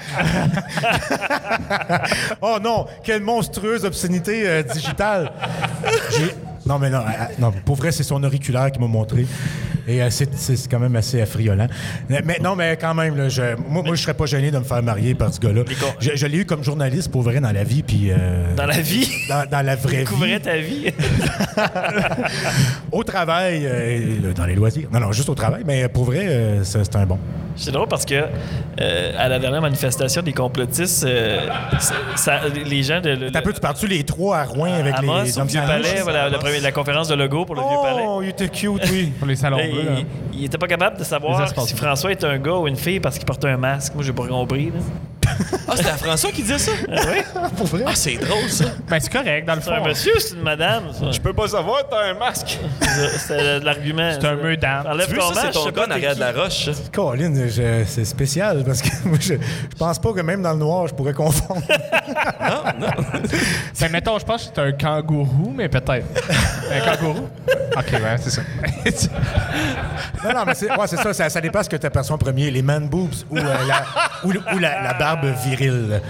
oh non, quelle monstrueuse obscénité euh, digitale. Non, mais non, euh, non, pour vrai, c'est son auriculaire qui m'a montré. Et euh, c'est- quand même assez affriolant. Mais, non, mais quand même, là, je, moi, moi, je serais pas gêné de me faire marier par ce gars-là. Je, je l'ai eu comme journaliste, pour vrai, dans la vie, puis... euh, Dans la vie, dans, dans la vraie découvrais vie. ta vie. Au travail, euh, dans les loisirs. Non, non, juste au travail, mais pour vrai, euh, c'est un bon. C'est drôle parce que euh, à la dernière manifestation des complotistes, euh, ça- les gens de. le- T'as peu, tu parles-tu les trois à Rouen avec Amos, les hommes Vieux? Palais, voilà, le premier- la conférence de logo pour le Vieux Palais. Oh, il était cute, oui. Pour les salons bleus. hein. il, il était pas capable de savoir si. François était un gars ou une fille parce qu'il portait un masque. Moi, j'ai pas compris. là. Ah, c'était à François qui disait ça? pour vrai? Ah, c'est drôle, ça. Ben, c'est correct, dans le C'est fond. un monsieur ou c'est une madame? ça? Je peux pas savoir, t'as un masque. C'était l'argument. C'est un meudam. Enlève Tu veux, ton ça, c'est ton gars arrière de la roche. ça. Colin, c'est spécial parce que moi, je, je pense pas que même dans le noir, je pourrais confondre. Ben, mettons, je pense que c'est un kangourou, mais peut-être. un kangourou? OK, ouais, c'est ça. non, non, mais c'est ouais, c'est ça, ça, ça dépend ce que tu aperçois en premier, les man boobs ou, euh, la, ou, ou la, la barbe virile.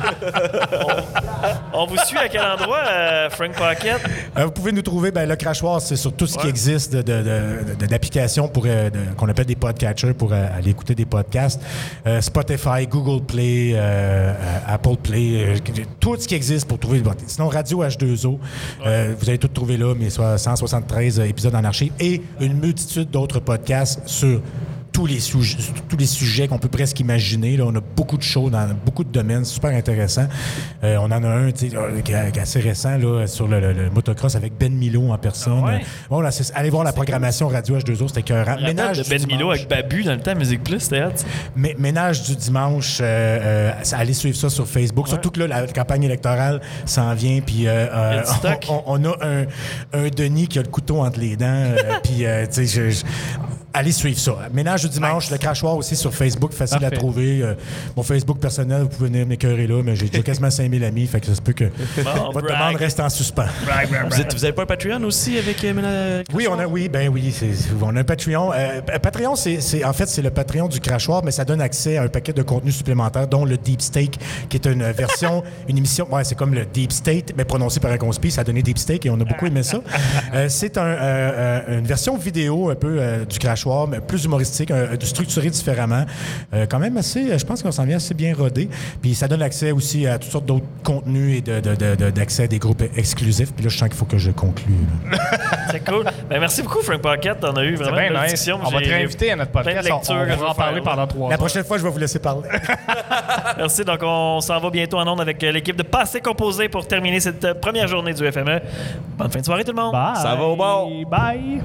On vous suit à quel endroit, euh, Frank Pocket? Euh, vous pouvez nous trouver, ben, le crachoir, c'est sur tout ce qui existe de, de- de- de- d'applications pour, euh, qu'on appelle des podcatchers pour aller écouter des podcasts. Spotify, Google Play, Apple Play, tout ce qui existe pour trouver. Sinon, Radio H2O, euh, vous allez tout trouver là, mais soit 173 épisodes en archive et une multitude d'autres podcasts sur tous les, sujets, tous les sujets qu'on peut presque imaginer. Là. On a beaucoup de shows dans beaucoup de domaines, super intéressant. Euh, on en a un qui est assez récent là, sur le, le- le motocross avec Ben Milo en personne. Ah ouais? Bon, là, allez voir la programmation Radio H2O, c'était écœurant. Rappelle de Ben dimanche. Milo avec Babu dans le temps Musique Plus, c'était Ménage du dimanche, euh, euh, allez suivre ça sur Facebook. Surtout que là, la campagne électorale s'en vient, puis on, on a un, un Denis qui a le couteau entre les dents, puis tu sais, je- je- allez suivre ça. Ménage du dimanche, le crachoir aussi sur Facebook, facile à trouver. Euh, mon Facebook personnel, vous pouvez venir m'écœurer là, mais j'ai déjà quasiment 5000 amis, fait que ça se peut que votre brag. demande reste en suspens. Vous, êtes- vous avez pas un Patreon aussi avec euh, Ménage- Oui, on a, oui, ben oui, on a un Patreon. Euh, Patreon, c'est, en fait, c'est le Patreon du crachoir, mais ça donne accès à un paquet de contenus supplémentaires, dont le Deep Steak, qui est une version, une émission, ouais, c'est comme le Deep State, mais prononcé par un conspi, ça a donné Deep Steak et on a beaucoup aimé ça. Euh, c'est un, euh, euh, une version vidéo un peu euh, du crachoir, mais plus humoristique, euh, structuré différemment. Euh, quand même assez, je pense qu'on s'en vient assez bien rodé. Puis ça donne accès aussi à toutes sortes d'autres contenus et de, de- de- de- d'accès à des groupes exclusifs. Puis là, je sens qu'il faut que je conclue. C'est cool. Ben, merci beaucoup, Frank Pocket. On a eu vraiment bien une nice. discussion. On va te réinviter à notre podcast. On, on va en parler pendant trois La heures. prochaine fois, je vais vous laisser parler. Merci. Donc, on s'en va bientôt en ondes avec euh, l'équipe de Passé Composé pour terminer cette euh, première journée du FME. Bonne fin de soirée, tout le monde. Bye. Ça va au bord. Bye.